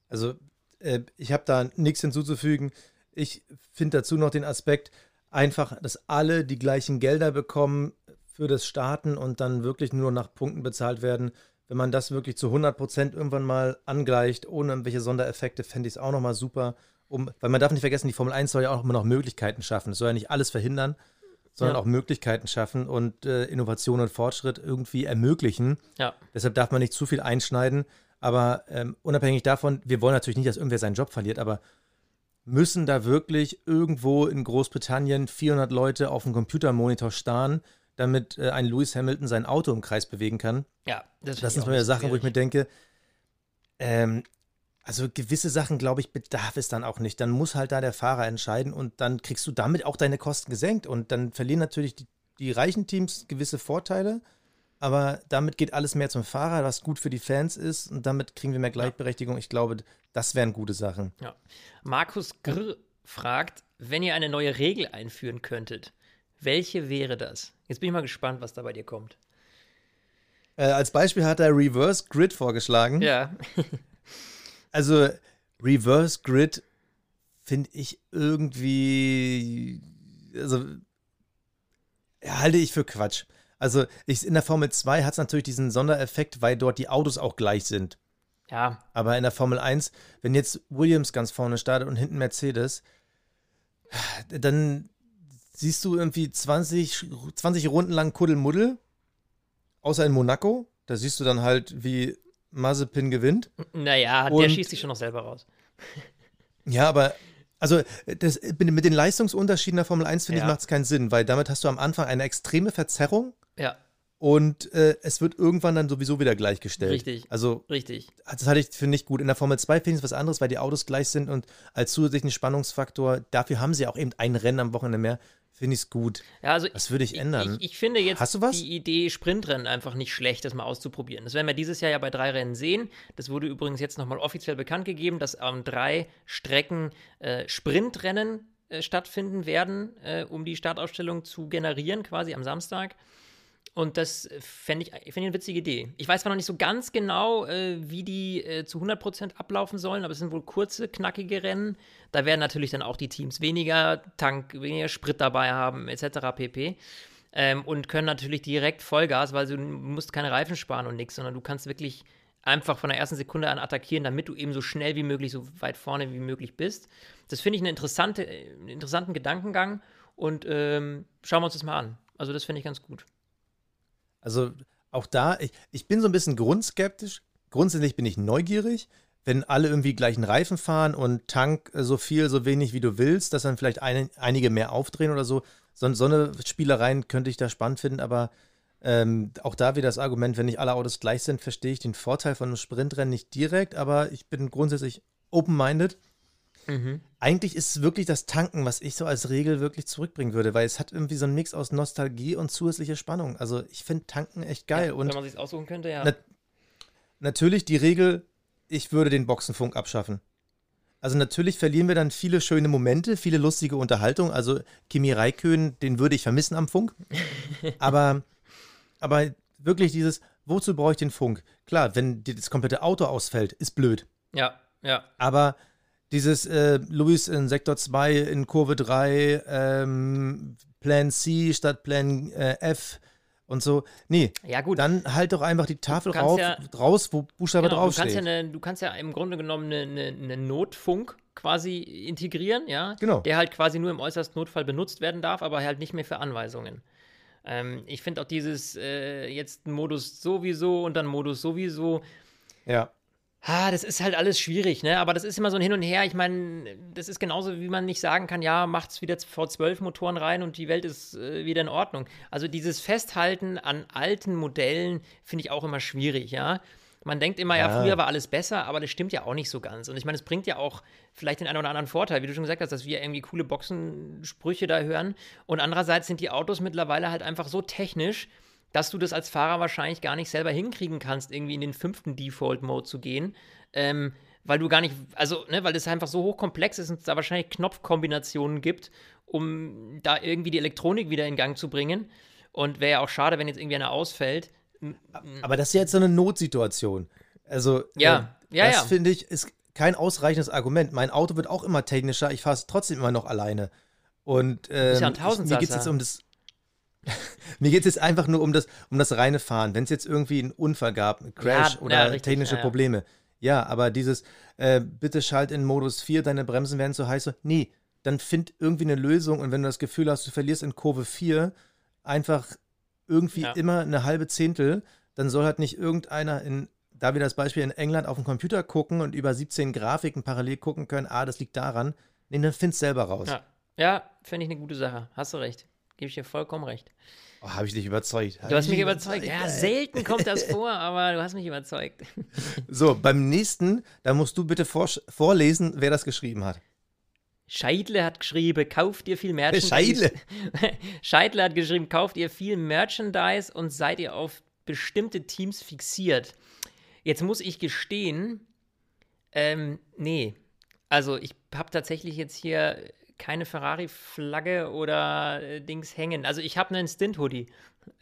Also, äh, ich habe da nichts hinzuzufügen. Ich finde dazu noch den Aspekt, einfach, dass alle die gleichen Gelder bekommen für das Starten und dann wirklich nur nach Punkten bezahlt werden. Wenn man das wirklich zu 100 Prozent irgendwann mal angleicht, ohne irgendwelche Sondereffekte, fände ich es auch nochmal super um, weil man darf nicht vergessen, die Formel 1 soll ja auch immer noch Möglichkeiten schaffen. Es soll ja nicht alles verhindern, sondern ja. auch Möglichkeiten schaffen und äh, Innovation und Fortschritt irgendwie ermöglichen. Ja. Deshalb darf man nicht zu viel einschneiden. Aber ähm, unabhängig davon, wir wollen natürlich nicht, dass irgendwer seinen Job verliert, aber müssen da wirklich irgendwo in Großbritannien 400 Leute auf dem Computermonitor starren, damit äh, ein Lewis Hamilton sein Auto im Kreis bewegen kann? Ja, das, das sind so Sachen, wo ich mir denke, ähm, also gewisse Sachen, glaube ich, bedarf es dann auch nicht. Dann muss halt da der Fahrer entscheiden und dann kriegst du damit auch deine Kosten gesenkt. Und dann verlieren natürlich die, die reichen Teams gewisse Vorteile, aber damit geht alles mehr zum Fahrer, was gut für die Fans ist und damit kriegen wir mehr Gleichberechtigung. Ich glaube, das wären gute Sachen. Ja. Markus Grr fragt, wenn ihr eine neue Regel einführen könntet, welche wäre das? Jetzt bin ich mal gespannt, was da bei dir kommt. Äh, als Beispiel hat er Reverse Grid vorgeschlagen. Ja. Also Reverse Grid finde ich irgendwie, also halte ich für Quatsch. Also ich, in der Formel 2 hat es natürlich diesen Sondereffekt, weil dort die Autos auch gleich sind. Ja. Aber in der Formel 1, wenn jetzt Williams ganz vorne startet und hinten Mercedes, dann siehst du irgendwie 20, 20 Runden lang Kuddelmuddel. Außer in Monaco. Da siehst du dann halt, wie Mazepin gewinnt. Naja, der Und- schießt sich schon noch selber raus. Ja, aber also das, mit den Leistungsunterschieden der Formel 1, finde Ja. ich, macht es keinen Sinn, weil damit hast du am Anfang eine extreme Verzerrung Ja, und äh, es wird irgendwann dann sowieso wieder gleichgestellt. Richtig. Also richtig. das hatte ich für nicht gut. In der Formel 2 finde ich es was anderes, weil die Autos gleich sind und als zusätzlichen Spannungsfaktor, dafür haben sie auch eben ein Rennen am Wochenende mehr, finde ich es gut. Ja, also Was würde ich ändern? Ich, ich finde jetzt die Idee Sprintrennen einfach nicht schlecht, das mal auszuprobieren. Das werden wir dieses Jahr ja bei drei Rennen sehen. Das wurde übrigens jetzt nochmal offiziell bekannt gegeben, dass an drei Strecken äh, Sprintrennen äh, stattfinden werden, äh, um die Startaufstellung zu generieren, quasi am Samstag. Und das äh, fände ich, fänd ich eine witzige Idee. Ich weiß zwar noch nicht so ganz genau, äh, wie die äh, zu 100% ablaufen sollen, aber es sind wohl kurze, knackige Rennen. Da werden natürlich dann auch die Teams weniger Tank, weniger Sprit dabei haben, etc. pp. Ähm, und können natürlich direkt Vollgas, weil du musst keine Reifen sparen und nichts, sondern du kannst wirklich einfach von der ersten Sekunde an attackieren, damit du eben so schnell wie möglich, so weit vorne wie möglich bist. Das finde ich interessante, äh, einen interessanten Gedankengang und ähm, schauen wir uns das mal an. Also das finde ich ganz gut. Also auch da, ich, ich bin so ein bisschen grundskeptisch. Grundsätzlich bin ich neugierig, wenn alle irgendwie gleichen Reifen fahren und Tank äh, so viel, so wenig wie du willst, dass dann vielleicht ein, einige mehr aufdrehen oder so. So, so eine Spielereien könnte ich da spannend finden, aber ähm, auch da wieder das Argument, wenn nicht alle Autos gleich sind, verstehe ich den Vorteil von einem Sprintrennen nicht direkt, aber ich bin grundsätzlich open-minded. Eigentlich ist es wirklich das Tanken, was ich so als Regel wirklich zurückbringen würde, weil es hat irgendwie so einen Mix aus Nostalgie und zusätzlicher Spannung. Also ich finde Tanken echt geil. Ja, und wenn man sich aussuchen könnte, ja. Na- natürlich die Regel, ich würde den Boxenfunk abschaffen. Also natürlich verlieren wir dann viele schöne Momente, viele lustige Unterhaltung. Also Kimi Räikkönen, den würde ich vermissen am Funk. aber, aber wirklich dieses, wozu brauche ich den Funk? Klar, wenn dir das komplette Auto ausfällt, ist blöd. ja, ja. Aber dieses äh, Luis in Sektor 2 in Kurve 3, ähm, Plan C statt Plan äh, F und so. Nee, Ja, gut. dann halt doch einfach die Tafel rauf, ja- raus, wo Buchstabe Genau, du, kannst ja draufsteht. eine, du kannst ja im Grunde genommen einen eine, eine Notfunk quasi integrieren, ja, Genau. der halt quasi nur im äußersten Notfall benutzt werden darf, aber halt nicht mehr für Anweisungen. Ähm, ich finde auch dieses äh, jetzt Modus sowieso und dann Modus sowieso, ja. Ah, das ist halt alles schwierig, ne? Aber das ist immer so ein Hin und Her. Ich meine, das ist genauso, wie man nicht sagen kann, ja, macht's wieder V12-Motoren rein und die Welt ist äh, wieder in Ordnung. Also dieses Festhalten an alten Modellen finde ich auch immer schwierig, ja. Man denkt immer, ja. Ja. früher war alles besser, aber das stimmt ja auch nicht so ganz. Und ich meine, es bringt ja auch vielleicht den einen oder anderen Vorteil, wie du schon gesagt hast, dass wir irgendwie coole Boxensprüche da hören. Und andererseits sind die Autos mittlerweile halt einfach so technisch, dass du das als Fahrer wahrscheinlich gar nicht selber hinkriegen kannst, irgendwie in den fünften Default-Mode zu gehen. Ähm, weil du gar nicht, also, ne, weil das einfach so hochkomplex ist und es da wahrscheinlich Knopfkombinationen gibt, um da irgendwie die Elektronik wieder in Gang zu bringen. Und wäre ja auch schade, wenn jetzt irgendwie einer ausfällt. Aber das ist jetzt so eine Notsituation. Also, Ja, äh, ja, das ja. finde ich, ist kein ausreichendes Argument. Mein Auto wird auch immer technischer, ich fahre es trotzdem immer noch alleine. Und ähm, ja mir geht es jetzt um das. Mir geht es jetzt einfach nur um das, um das reine Fahren. Wenn es jetzt irgendwie einen Unfall gab, einen Crash Ja, oder ja, richtig, technische ja. Probleme. Ja, aber dieses, äh, bitte schalt in Modus 4, deine Bremsen werden zu heiß. Nee, dann find irgendwie eine Lösung und wenn du das Gefühl hast, du verlierst in Kurve 4 einfach irgendwie immer eine halbe Zehntel, dann soll halt nicht irgendeiner in, da wir das Beispiel in England auf dem Computer gucken und über 17 Grafiken parallel gucken können, ah, das liegt daran. Nee, dann find's selber raus. Ja, ja finde ich eine gute Sache. Hast du recht. Gebe ich dir vollkommen recht. Oh, habe ich dich überzeugt. Du hast mich überzeugt. Ja, selten kommt das vor, aber du hast mich überzeugt. So, beim nächsten, da musst du bitte vor, vorlesen, wer das geschrieben hat. Scheidle hat geschrieben, kauft ihr viel Merchandise. Scheidle. Scheidle hat geschrieben, kauft ihr viel Merchandise und seid ihr auf bestimmte Teams fixiert. Jetzt muss ich gestehen, ähm, nee. Also ich habe tatsächlich jetzt hier keine Ferrari-Flagge oder äh, Dings hängen. Also ich habe einen Stint-Hoodie.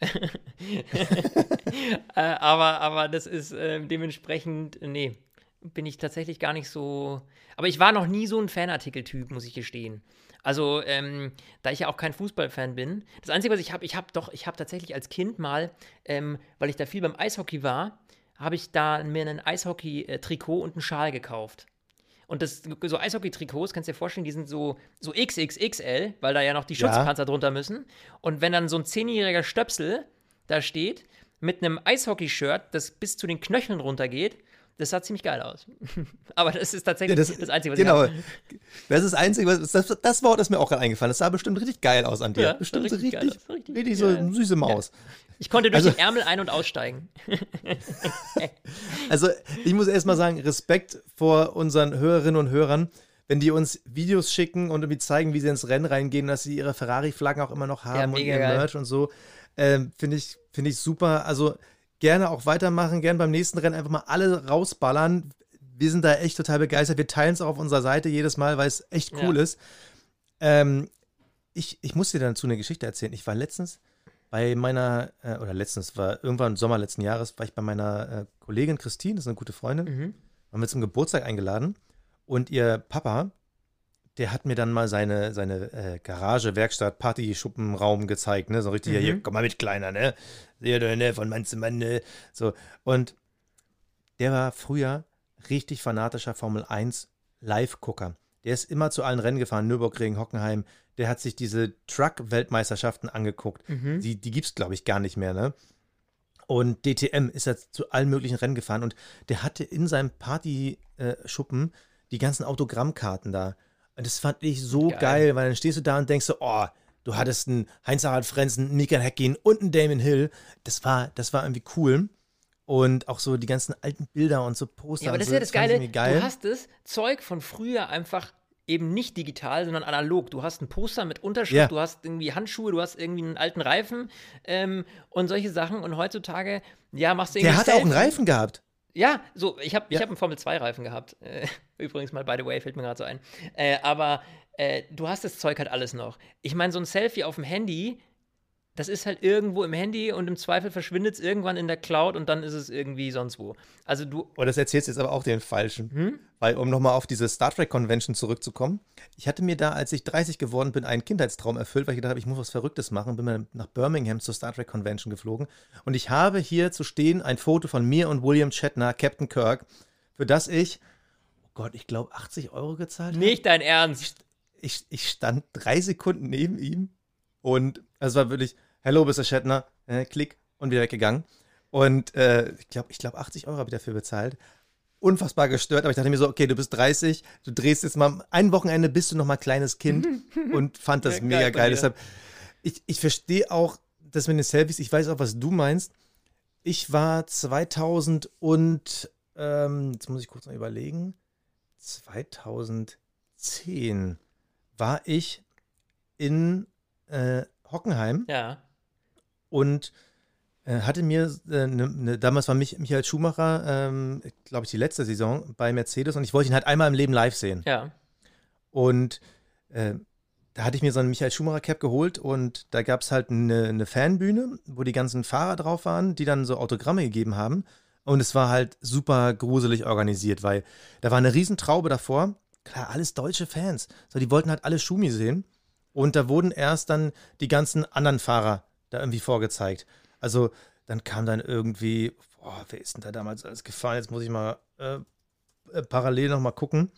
äh, aber, aber das ist äh, dementsprechend, nee, bin ich tatsächlich gar nicht so. Aber ich war noch nie so ein Fanartikel-Typ, muss ich gestehen. Also, ähm, da ich ja auch kein Fußballfan bin, das Einzige, was ich habe, ich habe doch, ich habe tatsächlich als Kind mal, ähm, weil ich da viel beim Eishockey war, habe ich da mir ein Eishockey-Trikot und einen Schal gekauft. Und das, so Eishockey-Trikots, kannst du dir vorstellen, die sind so, so XXXL, weil da ja noch die Schutzpanzer ja. drunter müssen. Und wenn dann so ein zehnjähriger Stöpsel da steht, mit einem Eishockey-Shirt, das bis zu den Knöcheln runtergeht, das sah ziemlich geil aus. Aber das ist tatsächlich ja, das, das, Einzige, was genau. ich Genau. Das ist das Einzige, was, das, das Wort ist mir auch gerade eingefallen. Das sah bestimmt richtig geil aus an dir. Ja, bestimmt richtig, richtig, richtig, richtig, so süße Maus. Ja. Ich konnte durch also, die Ärmel ein- und aussteigen. also, ich muss erst mal sagen, Respekt vor unseren Hörerinnen und Hörern, wenn die uns Videos schicken und irgendwie zeigen, wie sie ins Rennen reingehen, dass sie ihre Ferrari-Flaggen auch immer noch haben und ihr Merch und so. Ähm, Finde ich, find ich super. Also, gerne auch weitermachen, gerne beim nächsten Rennen einfach mal alle rausballern. Wir sind da echt total begeistert. Wir teilen es auch auf unserer Seite jedes Mal, weil es echt cool ja. ist. Ähm, ich, ich muss dir dazu eine Geschichte erzählen. Ich war letztens bei meiner, äh, oder letztens, war irgendwann im Sommer letzten Jahres, war ich bei meiner äh, Kollegin Christine, das ist eine gute Freundin, mhm. waren wir zum Geburtstag eingeladen und ihr Papa, der hat mir dann mal seine, seine äh, Garage, Werkstatt, Partyschuppenraum gezeigt, ne? So richtig, mhm. hier, komm mal mit, Kleiner, ne? Sehr, ne? Von Mann zu Mann, ne? So. Und der war früher richtig fanatischer Formel 1 Live-Gucker. Der ist immer zu allen Rennen gefahren, Nürburgring, Hockenheim. Der hat sich diese Truck-Weltmeisterschaften angeguckt. Mhm. Die, die gibt es, glaube ich, gar nicht mehr, ne? Und DTM ist er zu allen möglichen Rennen gefahren und der hatte in seinem Partyschuppen die ganzen Autogrammkarten da. Und das fand ich so geil. geil, weil dann stehst du da und denkst so, oh, du hattest einen Heinz-Harald Frenzen, einen Mikael Heckin und einen Damon Hill. Das war, das war irgendwie cool. Und auch so die ganzen alten Bilder und so Poster. Ja, aber das so, ist ja das, das Geile. Geil. Du hast das Zeug von früher einfach eben nicht digital, sondern analog. Du hast ein Poster mit Unterschrift, ja. du hast irgendwie Handschuhe, du hast irgendwie einen alten Reifen ähm, und solche Sachen. Und heutzutage, ja, machst du irgendwie. Der hat auch einen Reifen gehabt. Ja, so, ich habe ja. hab einen Formel-2-Reifen gehabt. Äh, übrigens mal, by the way, fällt mir gerade so ein. Äh, aber äh, du hast das Zeug halt alles noch. Ich meine, so ein Selfie auf dem Handy, das ist halt irgendwo im Handy und im Zweifel verschwindet es irgendwann in der Cloud und dann ist es irgendwie sonst wo. Also du. Oh, das erzählst jetzt aber auch den Falschen. Hm? Weil, um nochmal auf diese Star Trek Convention zurückzukommen, ich hatte mir da, als ich 30 geworden bin, einen Kindheitstraum erfüllt, weil ich gedacht habe, ich muss was Verrücktes machen. Bin mal nach Birmingham zur Star Trek Convention geflogen. Und ich habe hier zu stehen ein Foto von mir und William Shatner, Captain Kirk, für das ich, oh Gott, ich glaube 80 Euro gezahlt habe. Nicht dein Ernst. Ich, ich stand drei Sekunden neben ihm und es war wirklich Hello, Mr. Shatner, äh, klick und wieder weggegangen. Und äh, ich glaube, ich glaube, 80 Euro habe ich dafür bezahlt. Unfassbar gestört, aber ich dachte mir so, okay, du bist 30, du drehst jetzt mal ein Wochenende, bist du noch mal kleines Kind und fand das ja, mega geil. geil. Deshalb, ich, ich verstehe auch das mit den Selfies, ich weiß auch, was du meinst. Ich war 2000 und, ähm, jetzt muss ich kurz mal überlegen, 2010 war ich in äh, Hockenheim. Ja und äh, hatte mir, äh, ne, ne, damals war mich, Michael Schumacher, ähm, glaube ich, die letzte Saison bei Mercedes und ich wollte ihn halt einmal im Leben live sehen. Ja. Und äh, da hatte ich mir so einen Michael Schumacher Cap geholt und da gab es halt eine, eine Fanbühne, wo die ganzen Fahrer drauf waren, die dann so Autogramme gegeben haben. Und es war halt super gruselig organisiert, weil da war eine Riesentraube davor. Klar, alles deutsche Fans. So, die wollten halt alle Schumi sehen. Und da wurden erst dann die ganzen anderen Fahrer da irgendwie vorgezeigt. Also dann kam dann irgendwie, boah, wer ist denn da damals alles gefahren? Jetzt muss ich mal äh, äh, parallel nochmal gucken.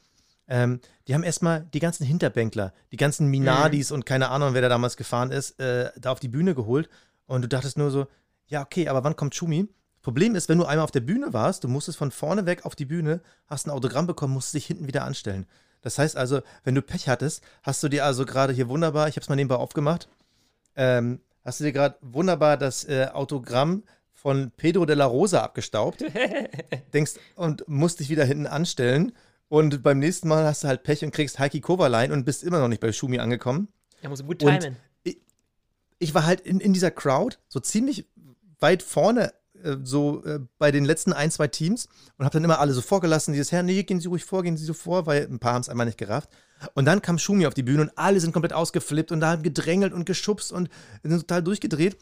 Ähm, die haben erstmal die ganzen Hinterbänkler, die ganzen Minadis mhm. und keine Ahnung, wer da damals gefahren ist, äh, da auf die Bühne geholt. Und du dachtest nur so, ja, okay, aber wann kommt Schumi? Problem ist, wenn du einmal auf der Bühne warst, du musstest von vorne weg auf die Bühne, hast ein Autogramm bekommen, musstest dich hinten wieder anstellen. Das heißt also, wenn du Pech hattest, hast du dir also gerade hier wunderbar, ich habe es mal nebenbei aufgemacht, ähm, hast du dir gerade wunderbar das äh, Autogramm von Pedro de la Rosa abgestaubt. denkst und musst dich wieder hinten anstellen. Und beim nächsten Mal hast du halt Pech und kriegst Heiki Kovalein und bist immer noch nicht bei Schumi angekommen. Ja, muss gut timen. Ich, ich, war halt in, in dieser Crowd so ziemlich weit vorne äh, so äh, bei den letzten ein, zwei Teams und habe dann immer alle so vorgelassen, dieses Herr, nee, gehen Sie ruhig vor, gehen Sie so vor, weil ein paar haben es einmal nicht gerafft. Und dann kam Schumi auf die Bühne und alle sind komplett ausgeflippt und da haben gedrängelt und geschubst und sind total durchgedreht.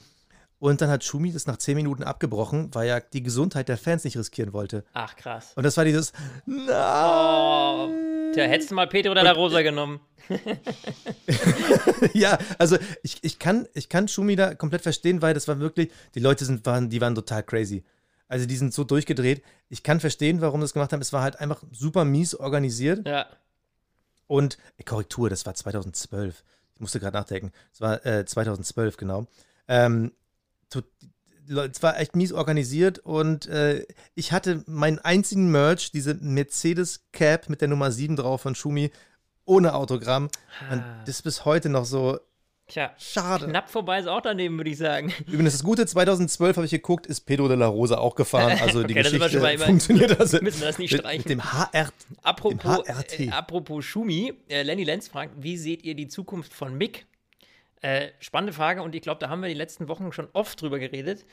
Und dann hat Schumi das nach zehn Minuten abgebrochen, weil er die Gesundheit der Fans nicht riskieren wollte. Ach, krass. Und das war dieses Nein! Oh, tja, hättest du mal Peter oder La Rosa genommen. ja, also ich, ich, kann, ich kann Schumi da komplett verstehen, weil das war wirklich, die Leute sind, waren, die waren total crazy. Also die sind so durchgedreht. Ich kann verstehen, warum das gemacht haben. Es war halt einfach super mies organisiert. Ja. Und äh, Korrektur, das war 2012. Ich musste gerade nachdenken. Es war äh, 2012, genau. Ähm, es war echt mies organisiert und äh, ich hatte meinen einzigen Merch, diese Mercedes Cap mit der Nummer 7 drauf von Schumi, ohne Autogramm. Ah. Und das ist bis heute noch so. Tja, schade. Knapp vorbei ist auch daneben, würde ich sagen. Übrigens, das Gute, 2012 habe ich geguckt, ist Pedro de la Rosa auch gefahren. Also die okay, Geschichte funktioniert also. Müssen wir das nicht streichen. Mit, mit dem HR, apropos, HRT. Äh, apropos Schumi, äh, Lenny Lenz fragt, wie seht ihr die Zukunft von Mick? Äh, spannende Frage und ich glaube, da haben wir die letzten Wochen schon oft drüber geredet.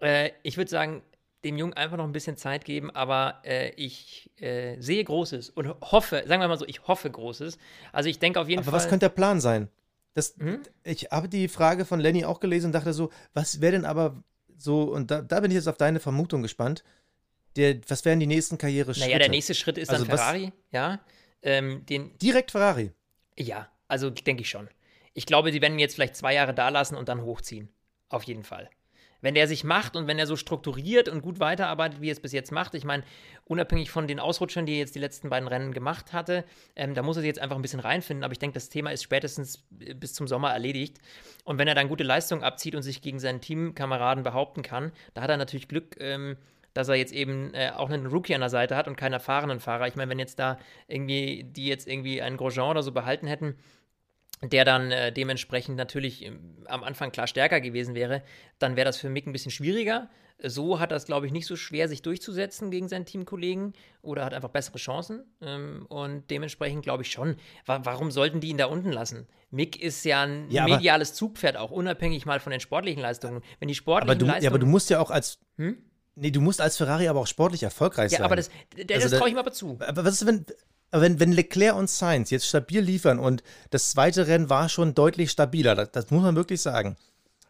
Äh, ich würde sagen, dem Jungen einfach noch ein bisschen Zeit geben, aber äh, ich äh, sehe Großes und hoffe, sagen wir mal so, ich hoffe Großes. Also ich denke auf jeden aber Fall. Aber was könnte der Plan sein? Das, Hm? Ich habe die Frage von Lenny auch gelesen und dachte so, was wäre denn aber so, und da, da bin ich jetzt auf deine Vermutung gespannt, der, was wären die nächsten Karriereschritte? Naja, der nächste Schritt ist dann Also was- Ferrari, ja. Ähm, den, Direkt Ferrari. ja, also denke ich schon. Ich glaube, sie werden ihn jetzt vielleicht zwei Jahre da lassen und dann hochziehen. Auf jeden Fall. Wenn der sich macht und wenn er so strukturiert und gut weiterarbeitet, wie er es bis jetzt macht, ich meine, unabhängig von den Ausrutschern, die er jetzt die letzten beiden Rennen gemacht hatte, ähm, da muss er sich jetzt einfach ein bisschen reinfinden. Aber ich denke, das Thema ist spätestens äh, bis zum Sommer erledigt. Und wenn er dann gute Leistung abzieht und sich gegen seinen Teamkameraden behaupten kann, da hat er natürlich Glück, ähm, dass er jetzt eben äh, auch einen Rookie an der Seite hat und keinen erfahrenen Fahrer. Ich meine, wenn jetzt da irgendwie, die jetzt irgendwie einen Grosjean oder so behalten hätten, der dann äh, dementsprechend natürlich ähm, am Anfang klar stärker gewesen wäre, dann wäre das für Mick ein bisschen schwieriger. So hat er es, glaube ich, nicht so schwer, sich durchzusetzen gegen seinen Teamkollegen oder hat einfach bessere Chancen. Ähm, und dementsprechend glaube ich schon, wa warum sollten die ihn da unten lassen? Mick ist ja ein Ja, aber- mediales Zugpferd, auch unabhängig mal von den sportlichen Leistungen. Wenn die Aber sportlichen du, Leistungen. ja, aber du musst ja auch als. Hm? Nee, du musst als Ferrari aber auch sportlich erfolgreich sein. ja, aber das, das Also da- traue ich ihm aber zu. Aber was ist, wenn, aber wenn, wenn Leclerc und Sainz jetzt stabil liefern und das zweite Rennen war schon deutlich stabiler, das, das muss man wirklich sagen.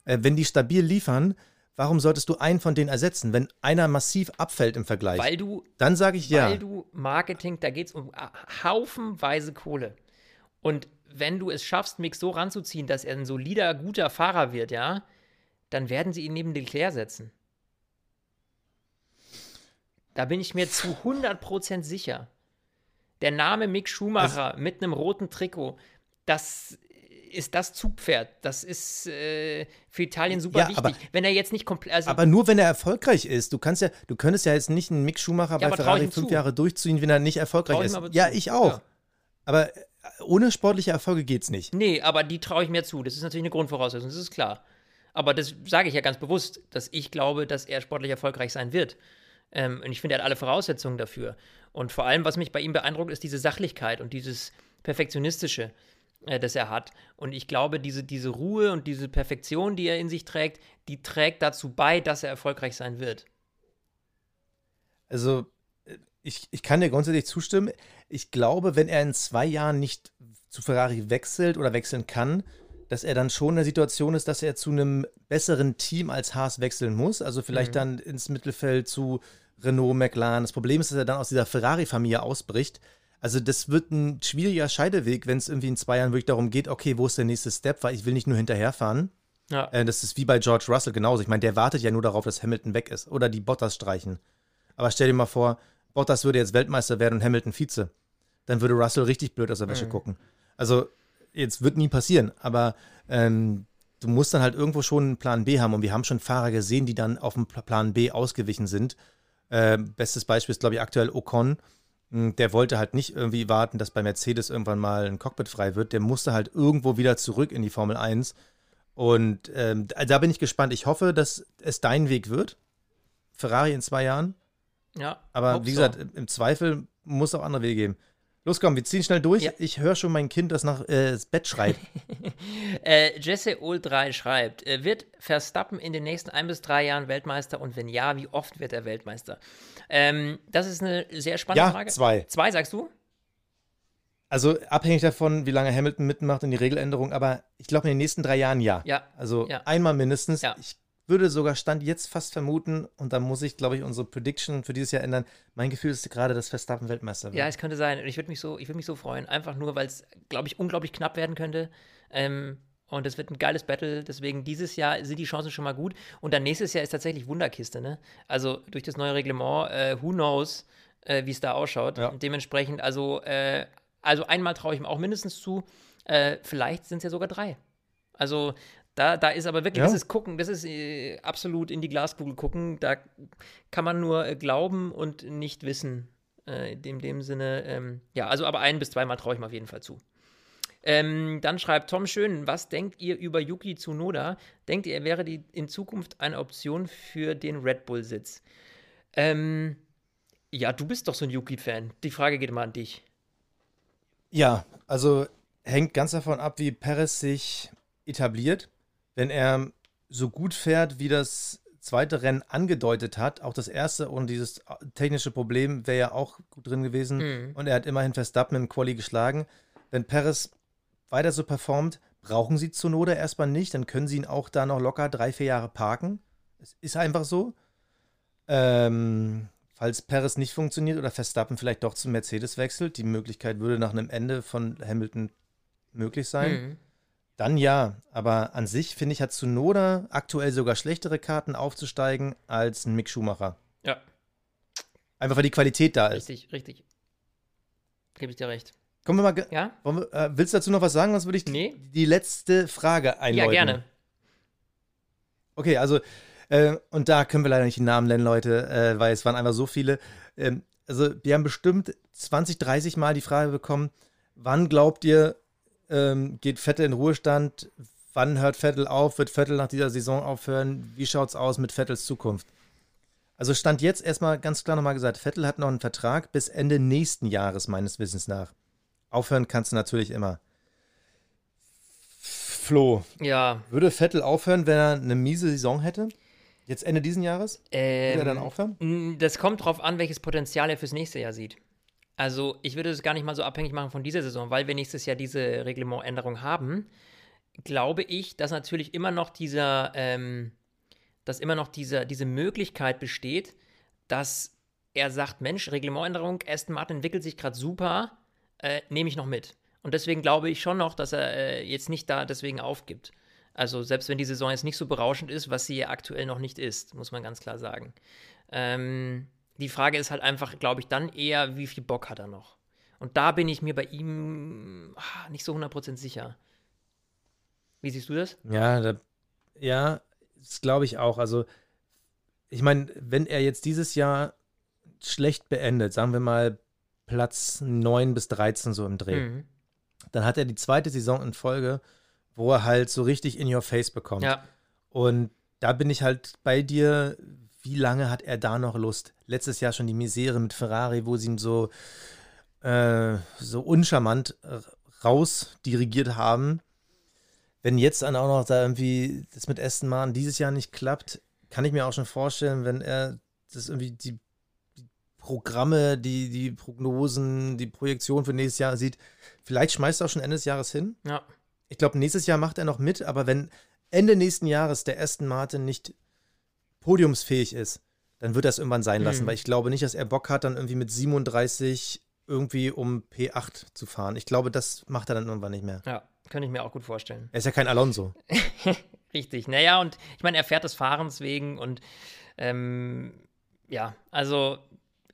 Äh, wenn die stabil liefern, warum solltest du einen von denen ersetzen, wenn einer massiv abfällt im Vergleich? Weil du Dann sage ich ja. Weil du Marketing, da geht es um a- haufenweise Kohle. Und wenn du es schaffst, Mick so ranzuziehen, dass er ein solider, guter Fahrer wird, ja, dann werden sie ihn neben Leclerc setzen. Da bin ich mir zu 100% sicher. Der Name Mick Schumacher mit einem roten Trikot, das ist das Zugpferd. Das ist äh, für Italien super Ja, wichtig. aber- wenn er jetzt nicht komplett. Also, aber nur wenn er erfolgreich ist. Du kannst ja, du könntest ja jetzt nicht einen Mick Schumacher Ja, bei Ferrari fünf zu. Jahre durchziehen, wenn er nicht erfolgreich ist. Ja, ich auch. Ja. Aber äh, ohne sportliche Erfolge geht's nicht. Nee, aber die traue ich mir zu. Das ist natürlich eine Grundvoraussetzung, das ist klar. Aber das sage ich ja ganz bewusst, dass ich glaube, dass er sportlich erfolgreich sein wird. Ähm, und ich finde, er hat alle Voraussetzungen dafür. Und vor allem, was mich bei ihm beeindruckt, ist diese Sachlichkeit und dieses Perfektionistische, äh, das er hat. Und ich glaube, diese, diese Ruhe und diese Perfektion, die er in sich trägt, die trägt dazu bei, dass er erfolgreich sein wird. Also, ich, ich kann dir grundsätzlich zustimmen. Ich glaube, wenn er in zwei Jahren nicht zu Ferrari wechselt oder wechseln kann, dass er dann schon in der Situation ist, dass er zu einem besseren Team als Haas wechseln muss. Also vielleicht Mhm. dann ins Mittelfeld zu Renault, McLaren. Das Problem ist, dass er dann aus dieser Ferrari-Familie ausbricht. Also das wird ein schwieriger Scheideweg, wenn es irgendwie in zwei Jahren wirklich darum geht, okay, wo ist der nächste Step, weil ich will nicht nur hinterherfahren. Ja. Äh, das ist wie bei George Russell genauso. Ich meine, der wartet ja nur darauf, dass Hamilton weg ist oder die Bottas streichen. Aber stell dir mal vor, Bottas würde jetzt Weltmeister werden und Hamilton Vize. Dann würde Russell richtig blöd aus der Wäsche Mhm. gucken. Also, jetzt wird nie passieren, aber ähm, du musst dann halt irgendwo schon einen Plan B haben. Und wir haben schon Fahrer gesehen, die dann auf den Pl- Plan B ausgewichen sind. Ähm, bestes Beispiel ist, glaube ich, aktuell Ocon. Hm, Der wollte halt nicht irgendwie warten, dass bei Mercedes irgendwann mal ein Cockpit frei wird. Der musste halt irgendwo wieder zurück in die Formel 1. Und ähm, da bin ich gespannt. Ich hoffe, dass es dein Weg wird. Ferrari in zwei Jahren. ja Aber wie so. gesagt, im- im Zweifel muss es auch andere Wege geben. Los komm, wir ziehen schnell durch. Ja. Ich höre schon mein Kind, das nach äh, das Bett schreit. Äh, Jesse Ohl 3 schreibt, äh, wird Verstappen in den nächsten ein bis drei Jahren Weltmeister und wenn ja, wie oft wird er Weltmeister? Ähm, das ist eine sehr spannende Ja, Frage. zwei. Zwei, sagst du? Also abhängig davon, wie lange Hamilton mitmacht in die Regeländerung, aber ich glaube in den nächsten drei Jahren ja. Ja. Also Ja. einmal mindestens. Ja. Ich würde sogar Stand jetzt fast vermuten, und da muss ich, glaube ich, unsere Prediction für dieses Jahr ändern. Mein Gefühl ist gerade, dass Verstappen Weltmeister wird. Ja, es könnte sein. Und ich würde mich, so, ich würd mich so freuen. Einfach nur, weil es, glaube ich, unglaublich knapp werden könnte. Ähm, und es wird ein geiles Battle. Deswegen dieses Jahr sind die Chancen schon mal gut. Und dann nächstes Jahr ist tatsächlich Wunderkiste. Ne? Also durch das neue Reglement, äh, who knows, äh, wie es da ausschaut. Ja. Und dementsprechend, also, äh, also einmal traue ich ihm auch mindestens zu. Äh, vielleicht sind es ja sogar drei. Also da, da ist aber wirklich, Ja. das ist gucken, das ist äh, absolut in die Glaskugel gucken. Da kann man nur äh, glauben und nicht wissen. Äh, in dem, dem Sinne, ähm, ja, also aber ein bis zweimal traue ich ihm auf jeden Fall zu. Ähm, dann schreibt Tom Schön, was denkt ihr über Yuki Tsunoda? Denkt ihr, er wäre die in Zukunft eine Option für den Red Bull-Sitz? Ähm, ja, du bist doch so ein Yuki-Fan. Die Frage geht immer an dich. Ja, also hängt ganz davon ab, wie Perez sich etabliert. Wenn er so gut fährt, wie das zweite Rennen angedeutet hat, auch das erste und dieses technische Problem wäre ja auch gut drin gewesen. Mhm. Und er hat immerhin Verstappen im Quali geschlagen. Wenn Perez weiter so performt, brauchen sie Zunoda erstmal nicht, dann können sie ihn auch da noch locker drei, vier Jahre parken. Es ist einfach so. Ähm, falls Perez nicht funktioniert oder Verstappen vielleicht doch zu Mercedes wechselt, die Möglichkeit würde nach einem Ende von Hamilton möglich sein, Mhm. Dann ja. Aber an sich, finde ich, hat Tsunoda aktuell sogar schlechtere Karten aufzusteigen als ein Mick Schumacher. Ja, Einfach weil die Qualität da ist. richtig, richtig. Gebe ich dir recht. Kommen wir mal. Ja? Wir, äh, willst du dazu noch was sagen? Sonst würde ich Nee? die letzte Frage einläuten. Ja, gerne. Okay, also, äh, und da können wir leider nicht die Namen nennen, Leute, äh, weil es waren einfach so viele. Ähm, also, wir haben bestimmt 20, 30 Mal die Frage bekommen, wann glaubt ihr, ähm, geht Vettel in Ruhestand? Wann hört Vettel auf? Wird Vettel nach dieser Saison aufhören? Wie schaut's aus mit Vettels Zukunft? Also stand jetzt erstmal ganz klar nochmal gesagt, Vettel hat noch einen Vertrag bis Ende nächsten Jahres, meines Wissens nach. Aufhören kannst du natürlich immer. Flo, Ja. würde Vettel aufhören, wenn er eine miese Saison hätte? Jetzt Ende diesen Jahres? Würde Ähm, er dann aufhören? Mm, Das kommt drauf an, welches Potenzial er fürs nächste Jahr sieht. Also, ich würde es gar nicht mal so abhängig machen von dieser Saison, weil wir nächstes Jahr diese Reglementänderung haben. Glaube ich, dass natürlich immer noch dieser, ähm, dass immer noch dieser, diese Möglichkeit besteht, dass er sagt: Mensch, Reglementänderung, Aston Martin entwickelt sich gerade super, äh, nehme ich noch mit. Und deswegen glaube ich schon noch, dass er äh, jetzt nicht da deswegen aufgibt. Also selbst wenn die Saison jetzt nicht so berauschend ist, was sie ja aktuell noch nicht ist, muss man ganz klar sagen. Ähm, die Frage ist halt einfach, glaube ich, dann eher, wie viel Bock hat er noch? Und da bin ich mir bei ihm ah, nicht so 100% sicher. Wie siehst du das? Ja, da, ja, das glaube ich auch. Also, ich meine, wenn er jetzt dieses Jahr schlecht beendet, sagen wir mal Platz 9 bis 13 so im Dreh, Mhm. dann hat er die zweite Saison in Folge, wo er halt so richtig in your face bekommt. Ja, Und da bin ich halt bei dir, wie lange hat er da noch Lust? Letztes Jahr schon die Misere mit Ferrari, wo sie ihn so, äh, so uncharmant äh, rausdirigiert haben. Wenn jetzt dann auch noch da irgendwie das mit Aston Martin dieses Jahr nicht klappt, kann ich mir auch schon vorstellen, wenn er das irgendwie die, die Programme, die, die Prognosen, die Projektion für nächstes Jahr sieht, vielleicht schmeißt er auch schon Ende des Jahres hin. ja, Ich glaube, nächstes Jahr macht er noch mit, aber wenn Ende nächsten Jahres der Aston Martin nicht podiumsfähig ist, dann wird er es irgendwann sein lassen, Mhm. weil ich glaube nicht, dass er Bock hat, dann irgendwie mit 37 irgendwie um P8 zu fahren. Ich glaube, das macht er dann irgendwann nicht mehr. ja, könnte ich mir auch gut vorstellen. Er ist ja kein Alonso. Richtig. Naja, und ich meine, er fährt des Fahrens wegen und ähm, ja, also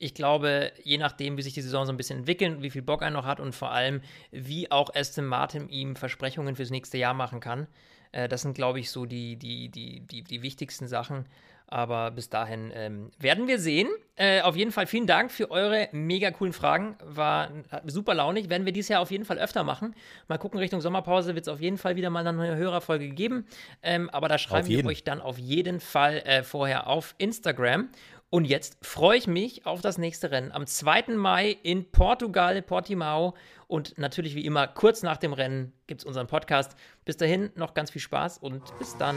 ich glaube, je nachdem, wie sich die Saison so ein bisschen entwickelt, wie viel Bock er noch hat und vor allem, wie auch Aston Martin ihm Versprechungen fürs nächste Jahr machen kann, äh, das sind, glaube ich, so die, die, die, die, die wichtigsten Sachen. Aber bis dahin ähm, werden wir sehen. Äh, auf jeden Fall vielen Dank für eure mega coolen Fragen. War super launig. Werden wir dieses Jahr auf jeden Fall öfter machen. Mal gucken, Richtung Sommerpause wird es auf jeden Fall wieder mal eine neue Hörerfolge geben. Ähm, aber da schreiben wir euch dann auf jeden Fall äh, vorher auf Instagram. Und jetzt freue ich mich auf das nächste Rennen am 2. Mai in Portugal, Portimao. Und natürlich wie immer, kurz nach dem Rennen gibt es unseren Podcast. Bis dahin noch ganz viel Spaß und bis dann.